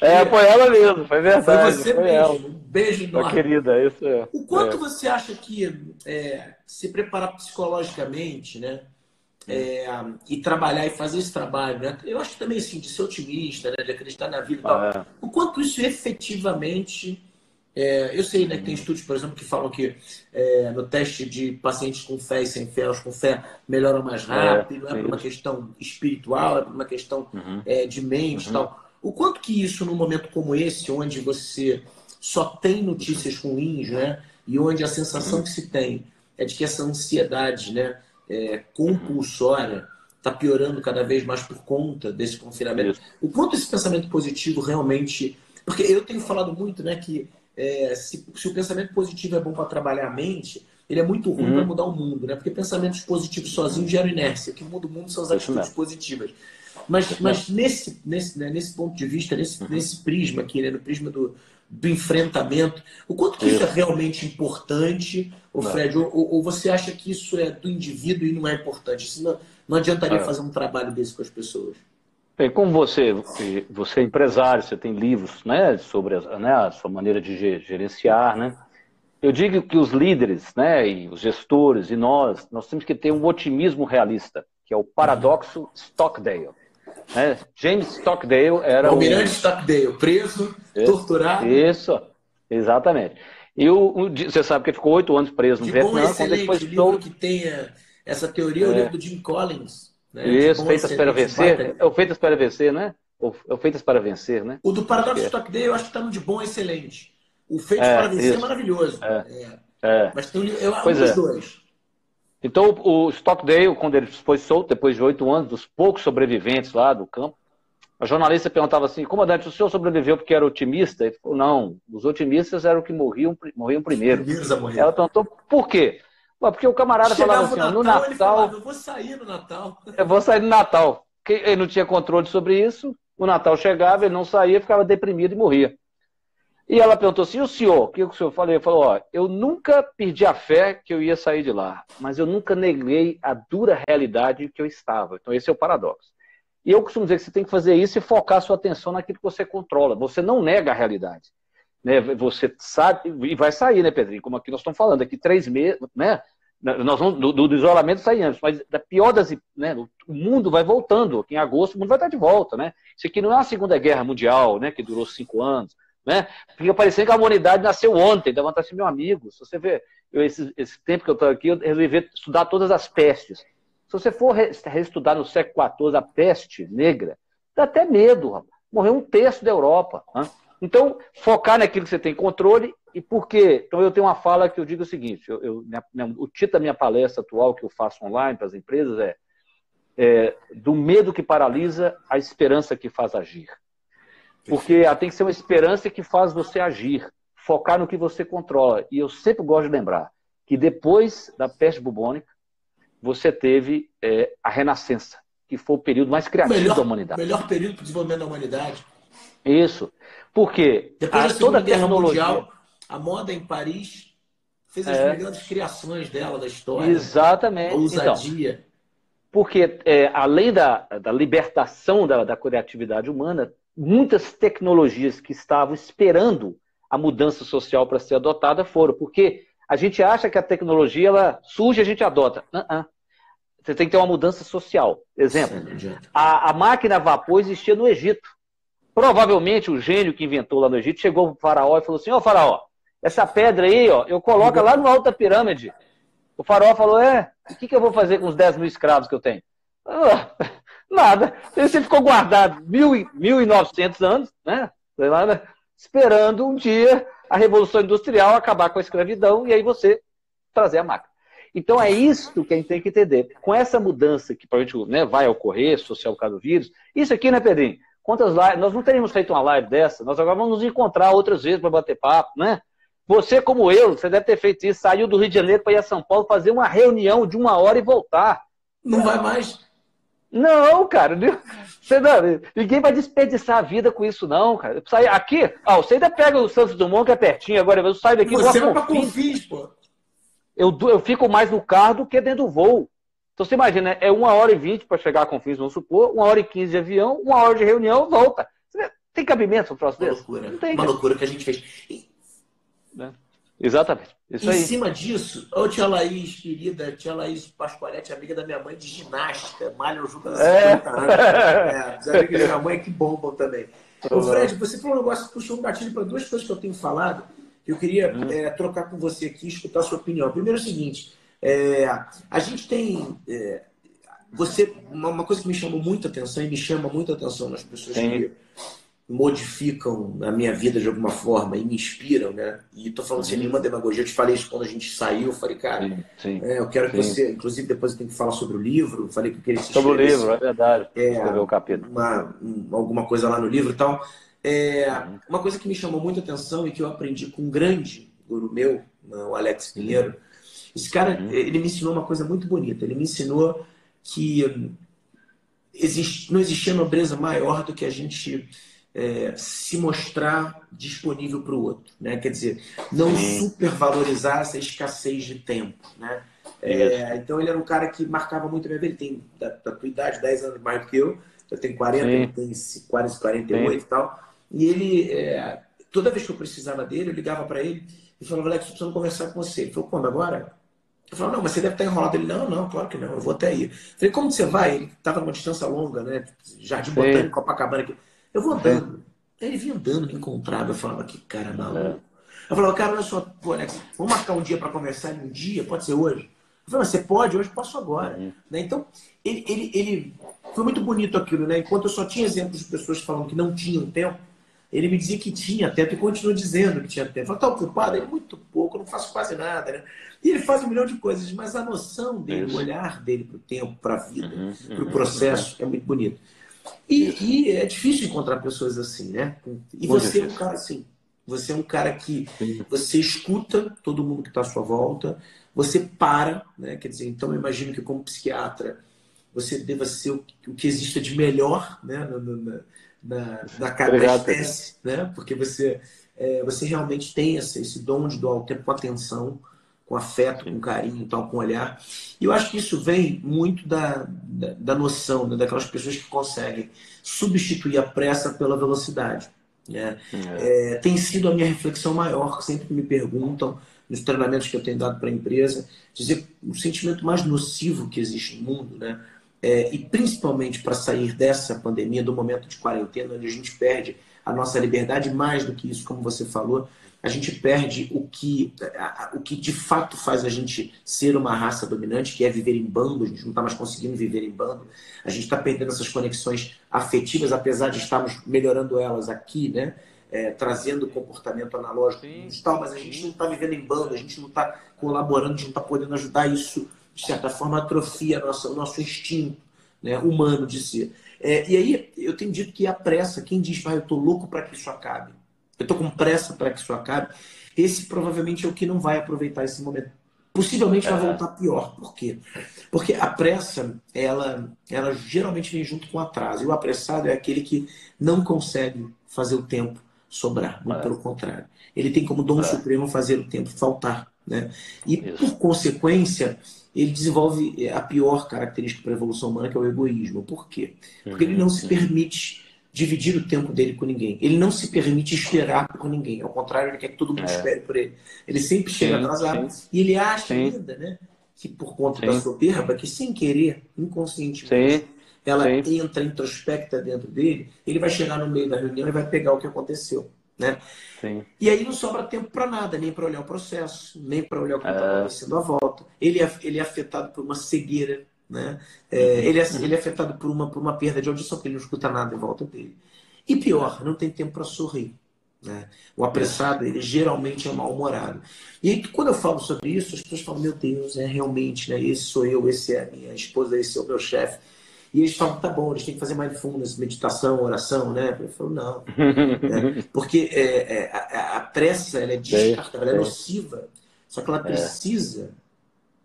É, foi ela mesmo, foi verdade. Foi você foi mesmo. Ela. Um beijo enorme. querida, isso é. O quanto é. você acha que é, se preparar psicologicamente, né? É, e trabalhar e fazer esse trabalho, né? Eu acho também assim, de ser otimista, né? de acreditar na vida e tal. É. O quanto isso efetivamente. É, eu sei né, que tem estudos, por exemplo, que falam que é, no teste de pacientes com fé e sem fé, os com fé melhoram mais é, rápido, não é por uma questão espiritual, é por uma questão uhum. É, de mente uhum. tal. O quanto que isso, num momento como esse, onde você só tem notícias ruins, né? E onde a sensação uhum. que se tem é de que essa ansiedade, né? É, compulsória está piorando cada vez mais por conta desse confinamento. O quanto esse pensamento positivo realmente. Porque eu tenho falado muito né, que é, se, se, o pensamento positivo é bom para trabalhar a mente, ele é muito ruim uhum. para mudar o mundo. Né? Porque pensamentos positivos sozinhos geram inércia. O que muda o mundo são as atitudes positivas. Mas, mas nesse, nesse, né, nesse ponto de vista, nesse, uhum. nesse prisma aqui, né, no prisma do, do enfrentamento. O quanto que isso é realmente importante, o Fred? Ou, ou, você acha que isso é do indivíduo e não é importante? Isso não, não adiantaria é. fazer um trabalho desse com as pessoas? Bem, como você, você é empresário, você tem livros né, sobre a, né, a sua maneira de gerenciar, né? Eu digo que os líderes, né, e os gestores e nós, nós temos que ter um otimismo realista, que é o paradoxo Stockdale. Né? James Stockdale era. O Almirante um... Stockdale, preso, isso, torturado. Isso, exatamente. E o, você sabe que ele ficou oito anos preso no Vietnã. Bom, excelente livro todo... que tenha essa teoria, é. o livro do Jim Collins. Né? Isso, Feitas para Vencer. É o Feitas para Vencer, né? É o Feitas para Vencer, né? O do Paradoxo é. Stockdale eu acho que está no de bom excelente. O Feitos é, para Vencer é isso. é maravilhoso. É. é. Mas tem eu, pois um dos dois. Então, o Stockdale, quando ele foi solto, depois de oito anos, dos poucos sobreviventes lá do campo, a jornalista perguntava assim, comandante, o senhor sobreviveu porque era otimista? Ele falou, não, os otimistas eram os que morriam, morriam primeiro. Ela perguntou, por quê? Porque o camarada Chegava falava assim, no Natal... Natal falava, eu vou sair no Natal. Eu vou sair no Natal. Ele não tinha controle sobre isso, o Natal chegava, ele não saía, ficava deprimido e morria. E ela perguntou assim: e o senhor? O que o senhor falou? Ele falou: ó, eu nunca perdi a fé que eu ia sair de lá, mas eu nunca neguei a dura realidade que eu estava. Então, esse é o paradoxo. E eu costumo dizer que você tem que fazer isso e focar sua atenção naquilo que você controla. Você não nega a realidade. Né? Você sabe, e vai sair, né, Pedrinho? Como aqui nós estamos falando, daqui três meses, né? Nós vamos, do, do isolamento saímos, mas da pior das. Né, o mundo vai voltando. Aqui em agosto o mundo vai estar de volta, né? Isso aqui não é uma Segunda Guerra Mundial, né? Que durou cinco anos. Né? Fica parecendo que a humanidade nasceu ontem, dá vontade de ser meu amigo. Se você vê, eu, esse, esse, tempo que eu estou aqui, eu resolvi estudar todas as pestes. Se você for reestudar no século XIV a peste negra, dá até medo. Rapaz. Morreu um terço da Europa. Né? Então, focar naquilo que você tem controle e por quê? Então, eu tenho uma fala que eu digo o seguinte: eu, eu minha, o título da minha palestra atual que eu faço online para as empresas é, é Do medo que paralisa, a esperança que faz agir. Porque tem que ser uma esperança que faz você agir, focar no que você controla. E eu sempre gosto de lembrar que depois da peste bubônica, você teve é, a renascença, que foi o período mais criativo melhor, da humanidade. Melhor período para o desenvolvimento da humanidade. Isso. Porque Depois da toda a tecnologia. Mundial, a moda em Paris fez as é. melhores criações dela da história. Exatamente. A ousadia. Então, porque, é, além da, da libertação da, da criatividade humana, muitas tecnologias que estavam esperando a mudança social para ser adotada foram. Porque a gente acha que a tecnologia ela surge e a gente adota. Uh -uh. Você tem que ter uma mudança social. Exemplo, a, a máquina a vapor existia no Egito. Provavelmente o gênio que inventou lá no Egito chegou para o faraó e falou assim, ó oh, faraó, essa pedra aí, ó, eu coloco lá no alto da pirâmide. O faraó falou, é, o que, que eu vou fazer com os 10 mil escravos que eu tenho? Nada. Você ficou guardado mil, 1.900 anos, né? Esperando um dia a Revolução Industrial acabar com a escravidão e aí você trazer a máquina. Então é isso que a gente tem que entender. Com essa mudança que provavelmente né, vai ocorrer, social por causa do vírus, isso aqui, né, Pedrinho? Quantas lives? Nós não teríamos feito uma live dessa, nós agora vamos nos encontrar outras vezes para bater papo, né? Você, como eu, você deve ter feito isso, saiu do Rio de Janeiro para ir a São Paulo fazer uma reunião de uma hora e voltar. Não vai mais. Não, cara. Você não, ninguém vai desperdiçar a vida com isso, não, cara. Sair aqui, ó, você ainda pega o Santos Dumont, que é pertinho, agora eu saio daqui. Você vai pra Confins, pô. Eu, eu fico mais no carro do que dentro do voo. Então você imagina, é uma hora e vinte para chegar a Confins, vamos supor, uma hora e quinze de avião, uma hora de reunião, volta. Tem cabimento um troço desse? Loucura. Não tem, uma loucura que a gente fez. E... Né? Exatamente. Isso em aí. cima disso, ô tia Laís, querida, tia Laís Pascoalete, amiga da minha mãe de ginástica, malha junto há 50 é. anos. É, os amigos da minha mãe que bombam também. Ô Fred, você falou um negócio que puxou um gatilho para duas coisas que eu tenho falado, que eu queria hum. é, trocar com você aqui, escutar a sua opinião. Primeiro é o seguinte, é, a gente tem... É, você, uma, coisa que me chamou muita atenção e me chama muita atenção nas pessoas Sim. que modificam a minha vida de alguma forma e me inspiram, né? E tô falando sem nenhuma demagogia. Eu te falei isso quando a gente saiu. Eu falei, cara, sim, sim, é, eu quero que você. Inclusive, depois eu tenho que falar sobre o livro. falei que eu queria Sobre o livro, é verdade. É, Escrever o capítulo. Uma, alguma coisa lá no livro e tal. É, uma coisa que me chamou muita atenção e que eu aprendi com um grande guru meu, o Alex Pinheiro. Esse cara, uhum. ele me ensinou uma coisa muito bonita. Ele me ensinou que hum, existe, não existia nobreza maior do que a gente é, se mostrar disponível para o outro, né? Quer dizer, não Sim. supervalorizar essa escassez de tempo, né? É, então ele era um cara que marcava muito a minha vida. Ele tem da, da tua idade, 10 anos mais do que eu. Eu tenho 40, Sim. ele tem quase 48 Sim. e tal. E ele, é, toda vez que eu precisava dele, eu ligava para ele e falava, Alex, eu preciso conversar com você. Ele falou, como agora? Eu falava, não, mas você deve estar enrolado. Ele, não, não, claro que não, eu vou até aí. Eu falei, como você vai? Ele estava numa distância longa, né? Jardim Botânico, Copacabana. Aqui. Eu vou andando. Aí ele vinha andando, me encontrava, eu falava, que cara maluco. Eu falava, cara, olha só, pô, Alex, vamos marcar um dia para conversar um dia, pode ser hoje? Eu falei, você pode, hoje posso agora. Uhum. Né? Então, ele, ele, ele foi muito bonito aquilo, né? Enquanto eu só tinha exemplos de pessoas falando que não tinham tempo, ele me dizia que tinha tempo e continua dizendo que tinha tempo. Eu falei, tá ocupado? Ele, muito pouco, não faço quase nada, né? E ele faz um milhão de coisas, mas a noção dele, Isso. o olhar dele para o tempo, para a vida, uhum, para o processo, uhum. é muito bonito. E, e, é difícil encontrar pessoas assim, né? E você é um cara assim. Você é um cara que você escuta todo mundo que está à sua volta, você para, né? Quer dizer, então eu imagino que como psiquiatra você deva ser o, o que exista de melhor, né? Na, na, na, na cada espécie, né? Porque você é, você realmente tem esse, esse dom de doar o tempo com atenção com afeto, com carinho, tal, com olhar. E eu acho que isso vem muito da, da, da noção, né, daquelas pessoas que conseguem substituir a pressa pela velocidade. Né? É. É, tem sido a minha reflexão maior, sempre que me perguntam, nos treinamentos que eu tenho dado para a empresa, dizer o sentimento mais nocivo que existe no mundo, né? É, e principalmente para sair dessa pandemia, do momento de quarentena, onde a gente perde a nossa liberdade, mais do que isso, como você falou, a gente perde o que, o que de fato faz a gente ser uma raça dominante, que é viver em bando. A gente não está mais conseguindo viver em bando. A gente está perdendo essas conexões afetivas, apesar de estarmos melhorando elas aqui, né? é, trazendo comportamento analógico e digital, mas a gente não está vivendo em bando, a gente não está colaborando, a gente não está podendo ajudar isso, de certa forma, atrofia nossa, o nosso instinto né, humano de ser. É, e aí eu tenho dito que a pressa, quem diz, ah, eu estou louco para que isso acabe, eu estou com pressa para que isso acabe, esse provavelmente é o que não vai aproveitar esse momento. Possivelmente vai voltar pior. Por quê? Porque a pressa, ela, ela geralmente vem junto com o atraso. E o apressado é aquele que não consegue fazer o tempo sobrar. Muito é. pelo contrário. Ele tem como dom é. supremo fazer o tempo faltar. Né? E, Isso. por consequência, ele desenvolve a pior característica para a evolução humana, que é o egoísmo. Por quê? Porque uhum. ele não se permite dividir o tempo dele com ninguém. Ele não se permite esperar por ninguém. Ao contrário, ele quer que todo mundo é. espere por ele. Ele sempre chega sim, atrasado. Sim. E ele acha sim. ainda, né? Que por conta da soberba, que sem querer, inconscientemente, ela entra, introspecta dentro dele, ele vai chegar no meio da reunião e vai pegar o que aconteceu. Né? E aí não sobra tempo para nada, nem para olhar o processo, nem para olhar o que está é. acontecendo à volta. Ele é, ele é afetado por uma cegueira né? É, ele, é, ele é afetado por uma, por uma perda de audição, porque ele não escuta nada em volta dele. E pior, não tem tempo para sorrir. Né? O apressado, ele geralmente é mal-humorado. E aí, quando eu falo sobre isso, as pessoas falam: Meu Deus, é realmente, né? esse sou eu, esse é a minha esposa, esse é o meu chefe. E eles falam: Tá bom, eles têm que fazer mindfulness, meditação, oração, né? Eu falo: Não. né? Porque é, é, a, a, pressa ela é descartável, ela é nociva. Só que ela é. precisa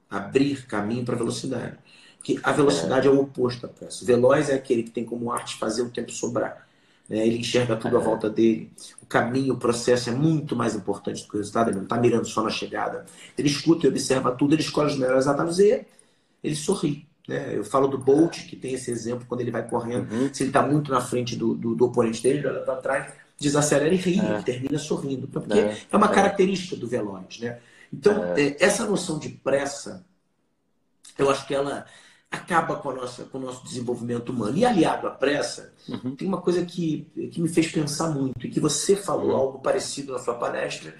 abrir caminho para a velocidade. Porque a velocidade é. o oposto da pressa. Veloz é aquele que tem como arte fazer o tempo sobrar. Né? Ele enxerga tudo à é. volta dele. O caminho, o processo é muito mais importante do que o resultado. Ele não está mirando só na chegada. Ele escuta e observa tudo, ele escolhe os melhores atalhos e ele sorri. Né? Eu falo do Bolt, que tem esse exemplo quando ele vai correndo. Uhum. Se ele está muito na frente do, do, do oponente dele, ele olha para trás, desacelera e ri, é. termina sorrindo. Porque é, é uma é. característica do veloz. Né? Então, é. essa noção de pressa, eu acho que ela acaba com, a nossa, com o nosso desenvolvimento humano. E aliado à pressa, uhum. tem uma coisa que, que me fez pensar muito, e que você falou uhum. algo parecido na sua palestra,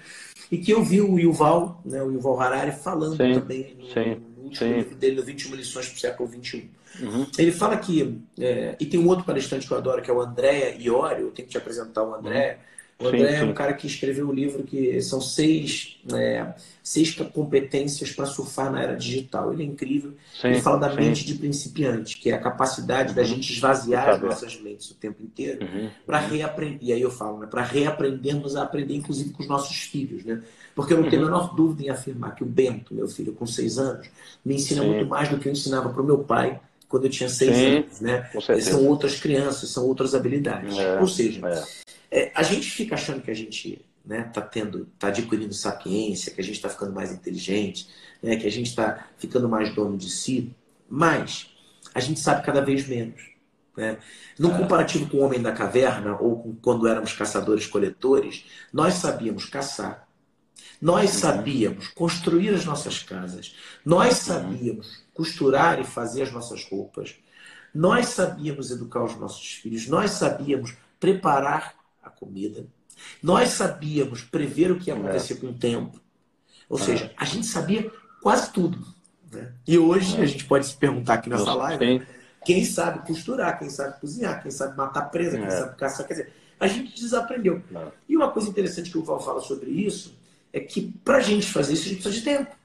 e que eu vi o Yuval, né, o Yuval Harari, falando sim, também no, sim, no último livro dele, no 21 Lições para o Século XXI. Uhum. Ele fala que, é, e tem um outro palestrante que eu adoro, que é o André Iori, eu tenho que te apresentar o André, uhum. O André sim, sim. é um cara que escreveu um livro que são seis, é, seis competências para surfar na era digital. Ele é incrível. Sim, ele fala da mente de principiante, que é a capacidade da uhum. gente esvaziar as nossas mentes o tempo inteiro uhum. para reaprender. E aí eu falo, né, para reaprendermos a aprender, inclusive com os nossos filhos. Né? Porque eu não tenho a uhum. menor dúvida em afirmar que o Bento, meu filho, com seis anos, me ensina muito mais do que eu ensinava para o meu pai quando eu tinha seis anos. Né? São outras crianças, são outras habilidades. É, Ou seja, é é, a gente fica achando que a gente né, tá tendo, tá adquirindo sapiência, que a gente está ficando mais inteligente, né, que a gente está ficando mais dono de si, mas a gente sabe cada vez menos. Né? No é. comparativo com o homem da caverna ou com quando éramos caçadores-coletores, nós sabíamos caçar, nós uhum. sabíamos construir as nossas casas, nós uhum. sabíamos costurar e fazer as nossas roupas, nós sabíamos educar os nossos filhos, nós sabíamos preparar a comida. Nós sabíamos prever o que ia acontecer é. com o tempo. Ou é. seja, a gente sabia quase tudo. Né? E hoje é. a gente pode se perguntar aqui nessa live, quem sabe costurar, quem sabe cozinhar, quem sabe matar presa, quem é. sabe caçar. Quer dizer, a gente desaprendeu. E uma coisa interessante que o Val fala sobre isso é que para a gente fazer isso, a gente precisa de tempo.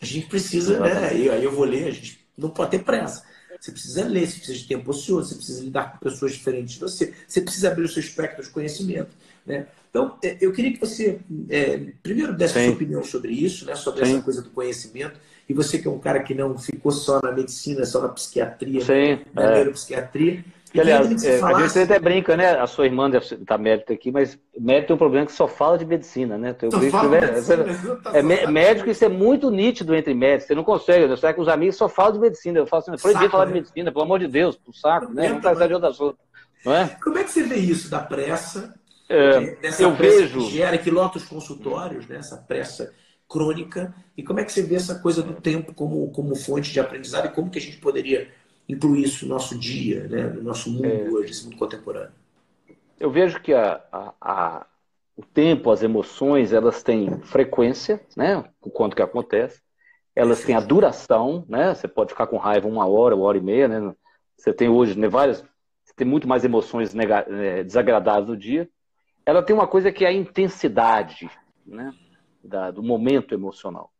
A gente precisa, né? E aí eu vou ler, a gente não pode ter pressa. Você precisa ler, você precisa de tempo ocioso, você precisa lidar com pessoas diferentes de você, você precisa abrir o seu espectro de conhecimento. Né? Então, é, eu queria que você, é, primeiro, desse a sua opinião sobre isso, né? sobre Sim. essa coisa do conhecimento. E você que é um cara que não ficou só na medicina, só na psiquiatria, Sim, na é. neuropsiquiatria, que, aliás, é, a gente até brinca, né? A sua irmã deve estar médica aqui, mas médico tem um problema que só fala de medicina, né? Tem um fala de medicina, tá é, médico, isso é muito nítido entre médicos. Você não consegue, né? Você com os amigos só falam de medicina. Eu falo assim, proibido falar né? de medicina, pelo amor de Deus, pro saco, né? Vamos tratar de outra coisa. Não é? Como é que você vê isso da pressa? É, dessa eu pressa vejo. que gera, que lota os consultórios, né? Essa pressa crônica. E como é que você vê essa coisa do tempo como, como fonte de aprendizado e como que a gente poderia incluir isso no nosso dia, né, no nosso mundo é, hoje, esse mundo contemporâneo? Eu vejo que a, a, a, o tempo, as emoções, elas têm frequência, né, o quanto que acontece, elas têm a duração, né, você pode ficar com raiva uma hora, uma hora e meia, né, você tem hoje né, várias, você tem muito mais emoções é, desagradáveis no dia, ela tem uma coisa que é a intensidade né, da, do momento emocional.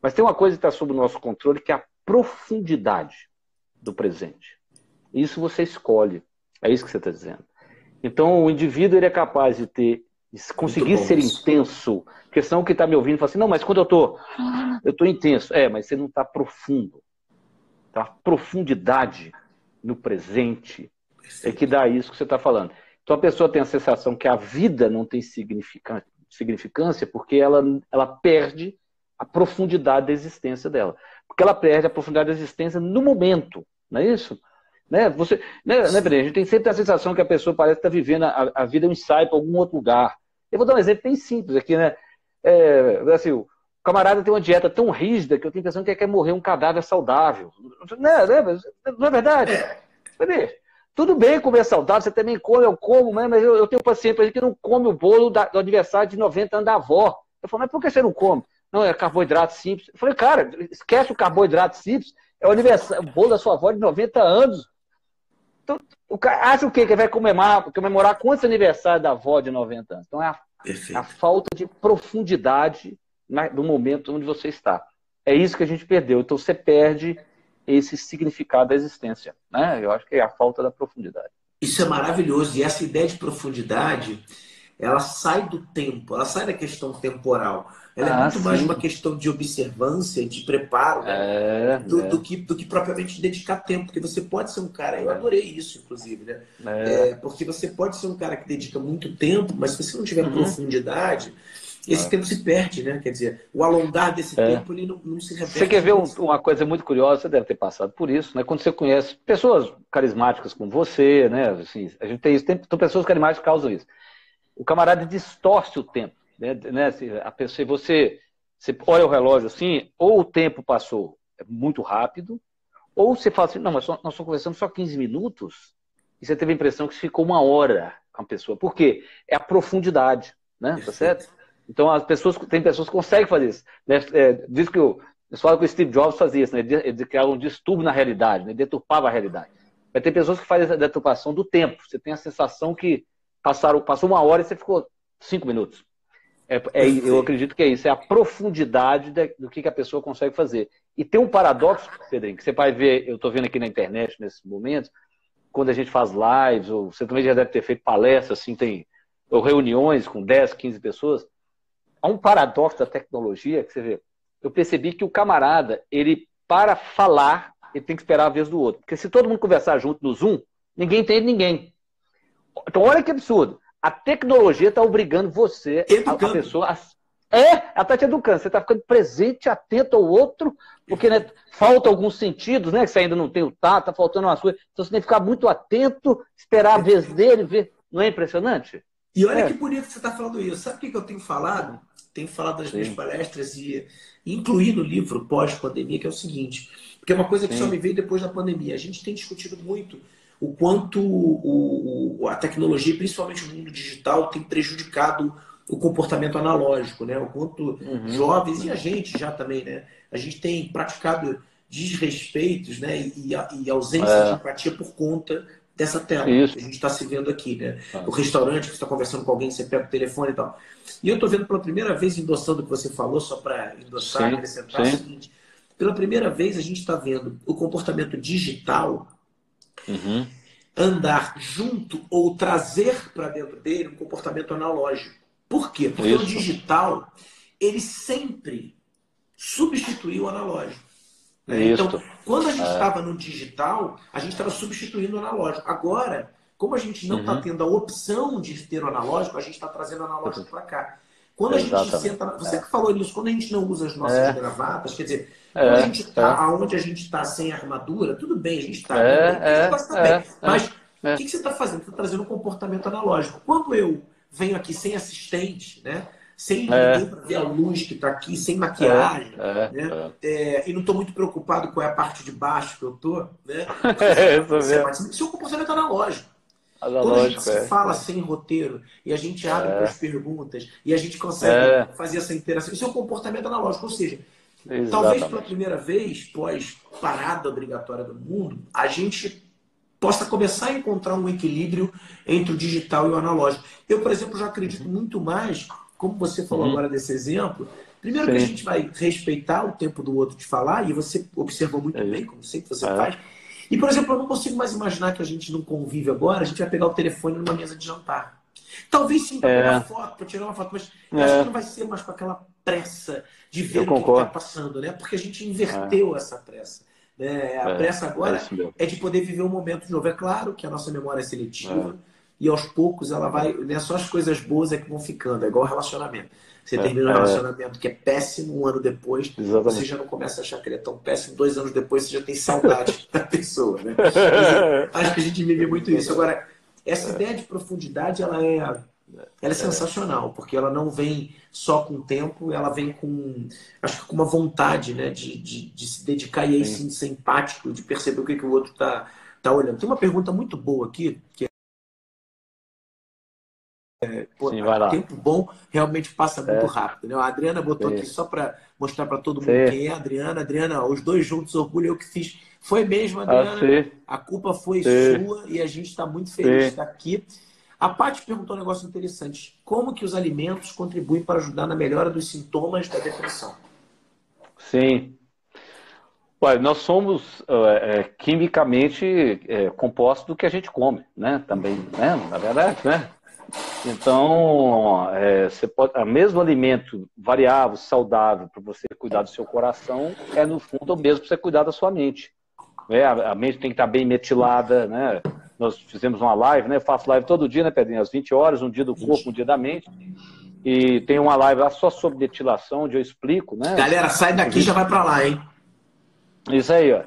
Mas tem uma coisa que está sob o nosso controle, que é a profundidade do presente. Isso você escolhe. É isso que você está dizendo. Então, o indivíduo ele é capaz de ter, de conseguir ser intenso. Porque senão o que está me ouvindo fala assim, não, mas quando eu estou eu tô intenso. É, mas você não está profundo. Tá? Profundidade no presente é que dá isso que você está falando. Então a pessoa tem a sensação que a vida não tem significância porque ela, ela perde a profundidade da existência dela. Porque ela perde a profundidade da existência no momento, não é isso? Né? Você, né, né A gente tem sempre a sensação que a pessoa parece estar vivendo a, a vida um ensaio para algum outro lugar. Eu vou dar um exemplo bem simples aqui, né? É, assim, o camarada tem uma dieta tão rígida que eu tenho a impressão que ele quer morrer um cadáver saudável. Não é, né? não é verdade? É. Tudo bem comer saudável, você também come, eu como, né? mas eu, eu tenho um paciente que não come o bolo da, do aniversário de 90 anos da avó. Eu falo, mas por que você não come? Não, é carboidrato simples. Eu falei, cara, esquece o carboidrato simples, é o, aniversário, o bolo da sua avó de 90 anos. Então, o cara acha o quê? Que vai comemorar, comemorar quantos aniversários da avó de 90 anos? Então é a, a falta de profundidade na, do momento onde você está. É isso que a gente perdeu. Então você perde esse significado da existência. Né? Eu acho que é a falta da profundidade. Isso é maravilhoso. E essa ideia de profundidade, ela sai do tempo, ela sai da questão temporal. Ela é ah, é muito sim. mais uma questão de observância, de preparo, né? é, do, é. do, que, do que propriamente dedicar tempo. Porque você pode ser um cara, eu adorei isso, inclusive, né? É. é porque você pode ser um cara que dedica muito tempo, mas se você não tiver uhum. profundidade, esse tempo se perde, né? Quer dizer, o alongar desse é. tempo ele não, não, se repete. Você quer ver um, uma coisa muito curiosa, você deve ter passado por isso, né? Quando você conhece pessoas carismáticas como você, né? Assim, a gente tem isso, tem, tem pessoas carismáticas que causam isso. O camarada distorce o tempo. Né? né? A pessoa, você, você olha o relógio assim, ou o tempo passou muito rápido, ou você fala assim, não, mas nós estamos conversando só 15 minutos, e você teve a impressão que ficou uma hora com a pessoa. Por quê? É a profundidade, né? Tá certo? Então, as pessoas, tem pessoas que conseguem fazer isso. Né? É, diz que o, eles falam que o Steve Jobs fazia isso, né? ele criava um distúrbio na realidade, né? deturpava a realidade. Mas tem pessoas que fazem essa deturpação do tempo. Você tem a sensação que passaram, passou uma hora e você ficou cinco minutos. É, é, eu acredito que é isso, é a profundidade de, do que, que, a pessoa consegue fazer. E tem um paradoxo, Pedrinho, que você vai ver, eu estou vendo aqui na internet nesses momentos, quando a gente faz lives, ou você também já deve ter feito palestras, assim, tem ou reuniões com 10, 15 pessoas há um paradoxo da tecnologia que você vê. Eu percebi que o camarada, ele, para falar, ele tem que esperar a vez do outro. Porque se todo mundo conversar junto no Zoom, ninguém entende ninguém. Então, olha que absurdo. A tecnologia está obrigando você, a, a, pessoa, a, é, ela está te educando. Você está ficando presente, atento ao outro, porque né, falta alguns sentidos, né? Que você ainda não tem o tato, está faltando umas coisas. Então você tem que ficar muito atento, esperar a vez dele, ver. Não é impressionante? E olha é. que bonito que você está falando isso. Sabe o que eu tenho falado? tenho falado nas Sim. minhas palestras e incluir no livro pós-pandemia, que é o seguinte, porque é uma coisa que Sim. só me veio depois da pandemia. A gente tem discutido muito o quanto o, o, a tecnologia, principalmente o mundo digital, tem prejudicado o comportamento analógico, né? O quanto uhum. jovens e a gente já também, né? A gente tem praticado desrespeitos, né? E, e ausência é. de empatia por conta dessa tela Isso. que a gente está se vendo aqui, né? Ah. O restaurante que você está conversando com alguém, você pega o telefone e tal. E eu estou vendo pela primeira vez, endossando o que você falou, só para endossar, e acrescentar sim. o seguinte: pela primeira vez a gente está vendo o comportamento digital uhum. andar junto ou trazer para dentro dele um comportamento analógico. Por quê? Porque Isso. o digital ele sempre substituiu o analógico. Né? Então, quando a gente estava é. no digital, a gente estava substituindo o analógico. Agora, como a gente não está uhum. tendo a opção de ter o analógico, a gente está trazendo o analógico para cá. Quando a Exatamente. gente senta. Você é. que falou nisso, quando a gente não usa as nossas é. gravatas, quer dizer, é. quando a gente está é. aonde a gente está sem armadura, tudo bem, a gente está. É. É. Tá bem. Mas o que, que, você está fazendo? Você está trazendo um comportamento analógico. Quando eu venho aqui sem assistente, né? sem é. ninguém para ver a luz que está aqui, sem maquiagem. É, né? É. é. e não estou muito preocupado com a parte de baixo que eu estou. Né? É, isso Seu comportamento analógico. Analógico, Quando a gente se fala sem roteiro e a gente abre para as perguntas e a gente consegue fazer essa interação, isso é um comportamento analógico. Ou seja, Exatamente. talvez pela primeira vez, pós parada obrigatória do mundo, a gente possa começar a encontrar um equilíbrio entre o digital e o analógico. Eu, por exemplo, já acredito uhum. muito mais, como você falou uhum. agora desse exemplo, primeiro Sim. que a gente vai respeitar o tempo do outro de falar, e você observou muito é bem, como sempre você é. faz. E, por exemplo, eu não consigo mais imaginar que a gente não convive agora, a gente vai pegar o telefone numa mesa de jantar. Talvez sim para é. uma foto, para tirar uma foto, mas é. acho que não vai ser mais com aquela pressa de ver eu o que está passando, né? Porque a gente inverteu é. essa pressa. Né? A é, pressa agora é, é, de poder viver um momento de novo. É claro que a nossa memória é seletiva é. e aos poucos ela vai. Né? Só as coisas boas é que vão ficando, é igual relacionamento. Você é, termina um relacionamento que é péssimo um ano depois, Exatamente. você já não começa a achar que ele é tão péssimo, dois anos depois você já tem saudade da pessoa. Né? Acho que a gente vive muito isso. Agora, essa ideia de profundidade ela é, ela é sensacional, porque ela não vem só com o tempo, ela vem com, acho que com uma vontade né, de, de, de se dedicar e aí sim de ser empático, de perceber o que, que o outro está tá olhando. Tem uma pergunta muito boa aqui, que é é, pô, Sim, tempo bom realmente passa muito é. rápido. Né? A Adriana botou Sim. aqui só para mostrar para todo mundo Sim. quem é a Adriana. Adriana, os dois juntos, orgulho eu que fiz. Foi mesmo, Adriana. Ah, a culpa foi sua e a gente está muito feliz de estar aqui. A Paty perguntou um negócio interessante. Como que os alimentos contribuem para ajudar na melhora dos sintomas da depressão? Sim. Olha, nós somos é, quimicamente é, compostos do que a gente come, né? Também, né? Na verdade, né? Então, é, você pode, o mesmo alimento variável, saudável, para você cuidar do seu coração, é no fundo o mesmo para você cuidar da sua mente. É, a, a mente tem que estar bem metilada, né? nós fizemos uma live, né? Eu faço live todo dia, né, Pedrinho? Às 20 horas, um dia do corpo, um dia da mente. E tem uma live lá só sobre metilação, onde eu explico, né? Galera, sai daqui e já vai para lá, hein? Isso aí, ó.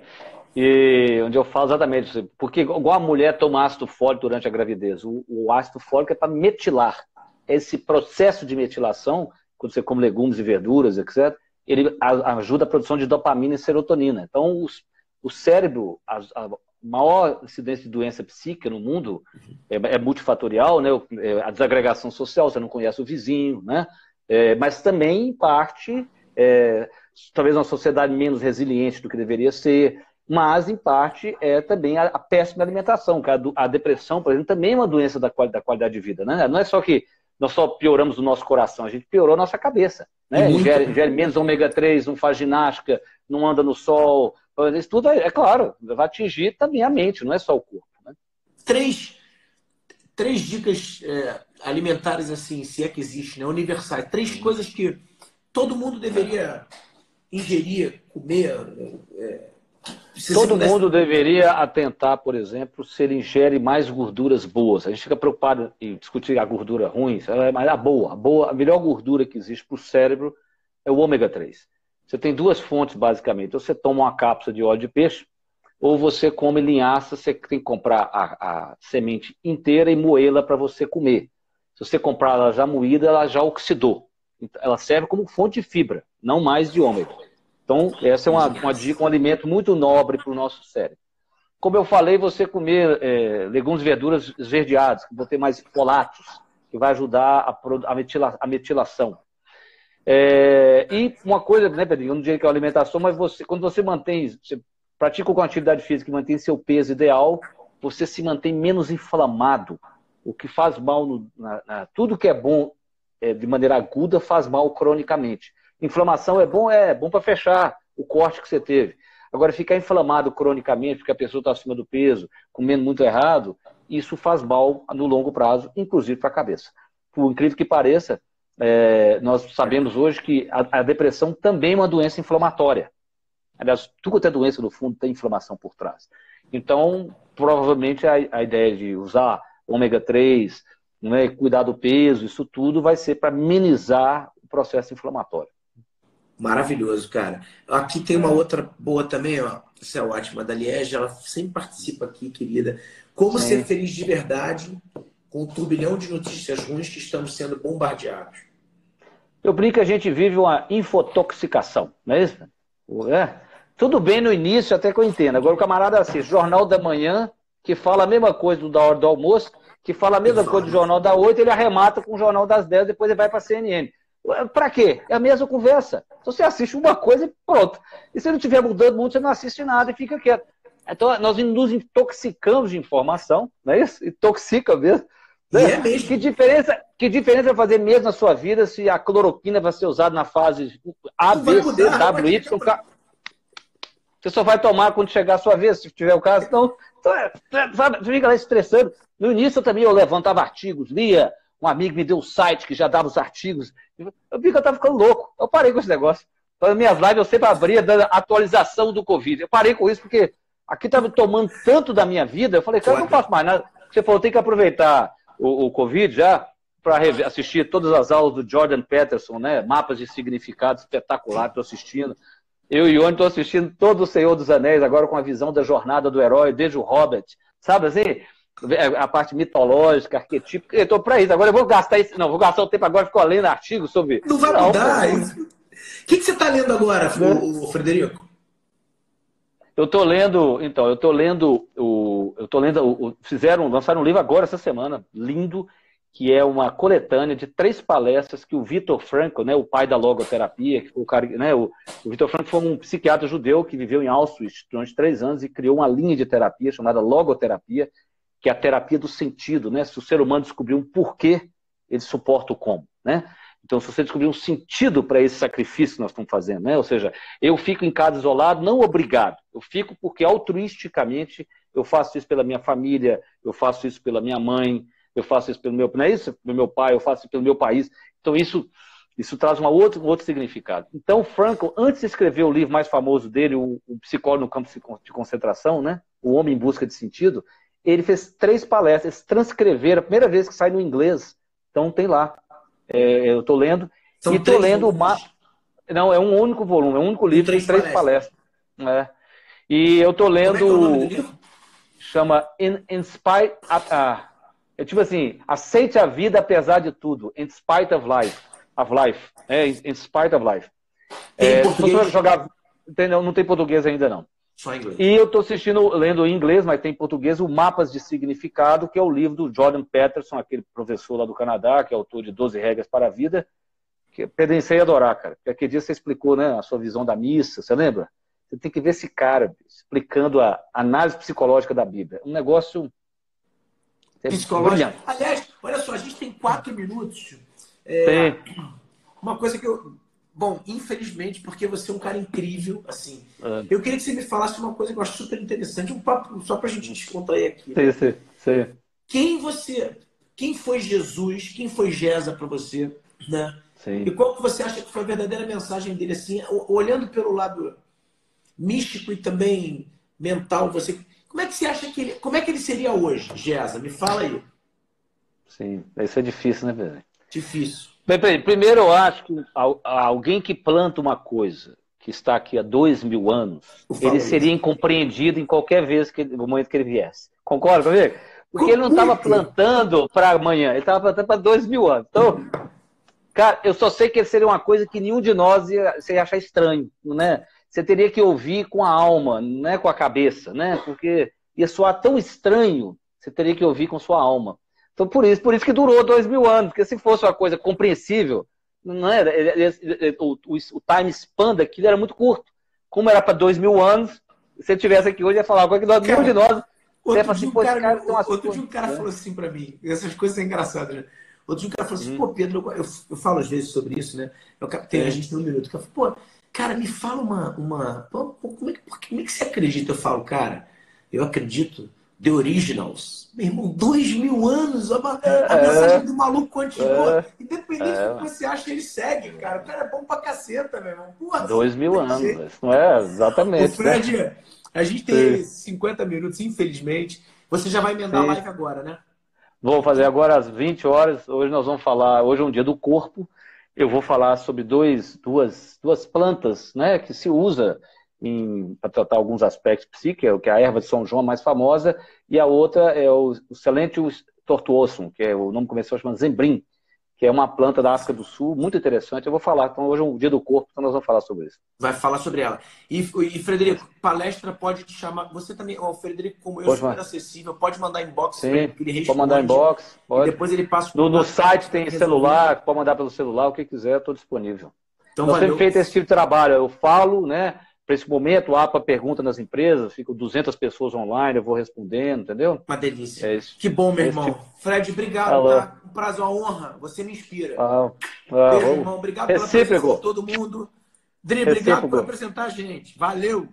E onde eu falo exatamente, porque igual a mulher toma ácido fólico durante a gravidez, o, o ácido fólico é para metilar. Esse processo de metilação, quando você come legumes e verduras, etc., ele ajuda a produção de dopamina e serotonina. Então, os, o cérebro, a, a, maior incidência de doença psíquica no mundo é, é multifatorial, né? É, a desagregação social, você não conhece o vizinho, né? É, mas também, em parte, é, talvez uma sociedade menos resiliente do que deveria ser, mas, em parte, é também a, a péssima alimentação. A, a, depressão, por exemplo, também é uma doença da, quali, da qualidade de vida. Né? Não é só que nós só pioramos o nosso coração, a gente piorou a nossa cabeça. Né? Ingere, ingere menos ômega 3, não faz ginástica, não anda no sol, isso tudo, é, é claro, vai atingir também a mente, não é só o corpo. Né? Três, três dicas é, alimentares, assim, se é que existe, né? universais. Três coisas que todo mundo deveria ingerir, comer. É, Todo pudesse... mundo deveria atentar, por exemplo, se ele ingere mais gorduras boas. A gente fica preocupado em discutir a gordura ruim, mas a boa, a boa, a melhor gordura que existe para o cérebro é o ômega 3. Você tem duas fontes, basicamente. Ou você toma uma cápsula de óleo de peixe, ou você come linhaça, você tem que comprar a, a semente inteira e moê-la para você comer. Se você comprar ela já moída, ela já oxidou. Então, ela serve como fonte de fibra, não mais de ômega. Então, essa é uma, uma dica, um alimento muito nobre para o nosso cérebro. Como eu falei, você comer é, legumes e verduras esverdeados, que vão ter mais folatos, que vai ajudar a, a, metila, a metilação. É, e uma coisa, né, Pedrinho, eu não diria que é alimentação, mas você, quando você mantém, você pratica com atividade física e mantém seu peso ideal, você se mantém menos inflamado. O que faz mal, no, na, na, tudo que é bom é, de maneira aguda faz mal cronicamente. Inflamação é bom, é bom para fechar o corte que você teve. Agora, ficar inflamado cronicamente, porque a pessoa está acima do peso, comendo muito errado, isso faz mal no longo prazo, inclusive para a cabeça. Por incrível que pareça, é, nós sabemos hoje que a, a, depressão também é uma doença inflamatória. Aliás, tudo que é doença, no fundo, tem inflamação por trás. Então, provavelmente, a, a ideia de usar ômega 3, né, cuidar do peso, isso tudo vai ser para minimizar o processo inflamatório. Maravilhoso, cara. Aqui tem uma outra boa também, ó. Essa é ótima, da Liege, ela sempre participa aqui, querida. Como Sim. ser feliz de verdade com o turbilhão de notícias ruins que estamos sendo bombardeados. Eu brinco que a gente vive uma infotoxicação, não é isso? É. Tudo bem no início, até que eu entendo. Agora o camarada assiste Jornal da Manhã, que fala a mesma coisa do da hora do almoço, que fala a mesma Exato. coisa do Jornal da 8, ele arremata com o Jornal das 10, depois ele vai para a CNN. Para quê? É a mesma conversa. Então você assiste uma coisa e pronto. E se não estiver mudando muito, você não assiste nada e fica quieto. Então, nós nos intoxicamos de informação, não é isso? Intoxica mesmo. Né? É. Que diferença, que diferença vai fazer mesmo na sua vida se a cloroquina vai ser usada na fase A, B, C, W, Y? Você só vai tomar quando chegar a sua vez, se tiver o caso. Então, então é, é, sabe, fica lá estressando. No início eu também eu levantava artigos, lia, um amigo me deu um site que já dava os artigos. Eu vi que eu estava ficando louco. Eu parei com esse negócio. Nas minhas lives eu sempre abria dando atualização do Covid. Eu parei com isso porque aqui estava tomando tanto da minha vida. Eu falei, cara, eu não faço mais nada. Você falou, tem que aproveitar o, o Covid já para assistir todas as aulas do Jordan Peterson, né? Mapas de significado espetacular, estou assistindo. Eu e o Ione estou assistindo todo o Senhor dos Anéis, agora com a visão da jornada do herói, desde o Hobbit. Sabe assim? A parte mitológica, arquetípica. Eu estou para isso. Agora eu vou gastar isso. Não, vou gastar o tempo agora, ficou lendo artigos sobre. Não vai mudar. O que, que você está lendo agora, o, Frederico? Eu estou lendo, então, eu estou lendo o, eu tô lendo, o, fizeram, lançaram um livro agora essa semana, lindo, que é uma coletânea de três palestras que o Vitor Frankl, né, o pai da logoterapia, que foi o cara, né, o, o Vitor Frankl foi um psiquiatra judeu que viveu em Auschwitz durante três anos e criou uma linha de terapia chamada logoterapia, que é a terapia do sentido, né? Se o ser humano descobrir um porquê, ele suporta o como, né? Então, se você descobrir um sentido para esse sacrifício que nós estamos fazendo, né? Ou seja, eu fico em casa isolado, não obrigado. Eu fico porque altruisticamente eu faço isso pela minha família, eu faço isso pela minha mãe, eu faço isso pelo meu, não é isso? Pelo meu pai, eu faço isso pelo meu país. Então, isso, isso traz uma outro, um outro significado. Então, Franco, antes de escrever o livro mais famoso dele, o, o Psicólogo no Campo de Concentração, né? O Homem em Busca de Sentido, ele fez três palestras, transcreveram, a primeira vez que sai no inglês. Então, tem lá. É, eu estou lendo. São e estou lendo o mapa. Não, é um único volume, é um único livro, três, três palestras. palestras. É. E eu estou lendo. É é chama In, In Spite. Uh, é tipo assim, aceite a vida apesar de tudo. In spite of life. Of life. É, in spite of life. Tem é, português? Jogar, não tem português ainda não. Só inglês. E eu estou assistindo, lendo em inglês, mas tem em português, o Mapas de Significado, que é o livro do Jordan Peterson, aquele professor lá do Canadá, que é autor de 12 Regras para a Vida, que em adorar, cara. Porque aquele dia você explicou né, a sua visão da missa, você lembra? Você tem que ver esse cara explicando a análise psicológica da Bíblia. Um negócio. Psicológico. Aliás, olha só, a gente tem quatro minutos. É, uma coisa que eu Bom, infelizmente, porque você é um cara incrível, assim. É. Eu queria que você me falasse uma coisa que eu acho super interessante, um papo só pra gente descontrair aqui. Sim, sim, sim. Quem você. Quem foi Jesus? Quem foi Gesa para você? Né? Sim. E qual que você acha que foi a verdadeira mensagem dele, assim, olhando pelo lado místico e também mental, você. Como é que você acha que ele. Como é que ele seria hoje, Gesa? Me fala aí. Sim, isso é difícil, né, Pedro? Difícil. Bem, primeiro eu acho que alguém que planta uma coisa que está aqui há dois mil anos, ele seria incompreendido em qualquer vez que no momento que ele viesse. Concorda comigo? Porque ele não estava plantando para amanhã, ele estava plantando para dois mil anos. Então, cara, eu só sei que ele seria uma coisa que nenhum de nós ia, ia achar estranho, né? Você teria que ouvir com a alma, não é com a cabeça, né? Porque ia soar tão estranho, você teria que ouvir com sua alma. Então, por isso, por isso que durou dois mil anos, porque se fosse uma coisa compreensível, não era, o, o, o time span daquilo era muito curto. Como era para dois mil anos, se eu estivesse aqui hoje, ia falar agora que nós, nenhum de nós. Outro, assim, dia, um cara, cara outro dia um cara né? falou assim para mim, essas coisas são engraçadas, né? Outro dia um cara falou assim, hum. pô, Pedro, eu, eu, falo às vezes sobre isso, né? Eu, tem, a gente tem um minuto. Que eu falo, pô, cara, me fala uma. uma pô, como, é que, como é que você acredita? Eu falo, cara, eu acredito The Originals. Meu irmão, dois mil anos, a, a é, mensagem do maluco continua. É, Independente é, do que você acha, ele segue, cara. O cara é bom pra caceta, meu irmão. Porra, dois mil anos, não é? Exatamente. Ô, Fred, né? a gente tem Sim. 50 minutos, infelizmente. Você já vai emendar Sim. a live agora, né? Vou fazer agora às 20 horas. Hoje nós vamos falar, hoje é um dia do corpo. Eu vou falar sobre dois, duas, duas plantas né, que se usa para tratar alguns aspectos psíquicos, que é a erva de São João mais famosa, e a outra é o, o Silentius tortuosum, que é o nome comercial chama Zembrim, que é uma planta da África do Sul, muito interessante. Eu vou falar, então hoje é um dia do corpo, então nós vamos falar sobre isso. Vai falar sobre ela. E, e Frederico, palestra pode te chamar. Você também, o Frederico, como eu, pode super acessível, pode mandar inbox Sim, ele, responde. Pode mandar inbox. Pode. depois ele passa no, no site tem celular, pode mandar pelo celular, o que quiser, estou disponível. Então, eu sempre feito esse tipo de trabalho. Eu falo, né? Para esse momento, a APA pergunta nas empresas, ficam 200 pessoas online, eu vou respondendo, entendeu? Uma delícia. É que bom, meu irmão. Tipo... Fred, obrigado, tá? Um prazo, uma honra. Você me inspira. Ah, ah, Beijo, irmão. Obrigado pela presença de todo mundo. Dri, obrigado por apresentar a gente. Valeu!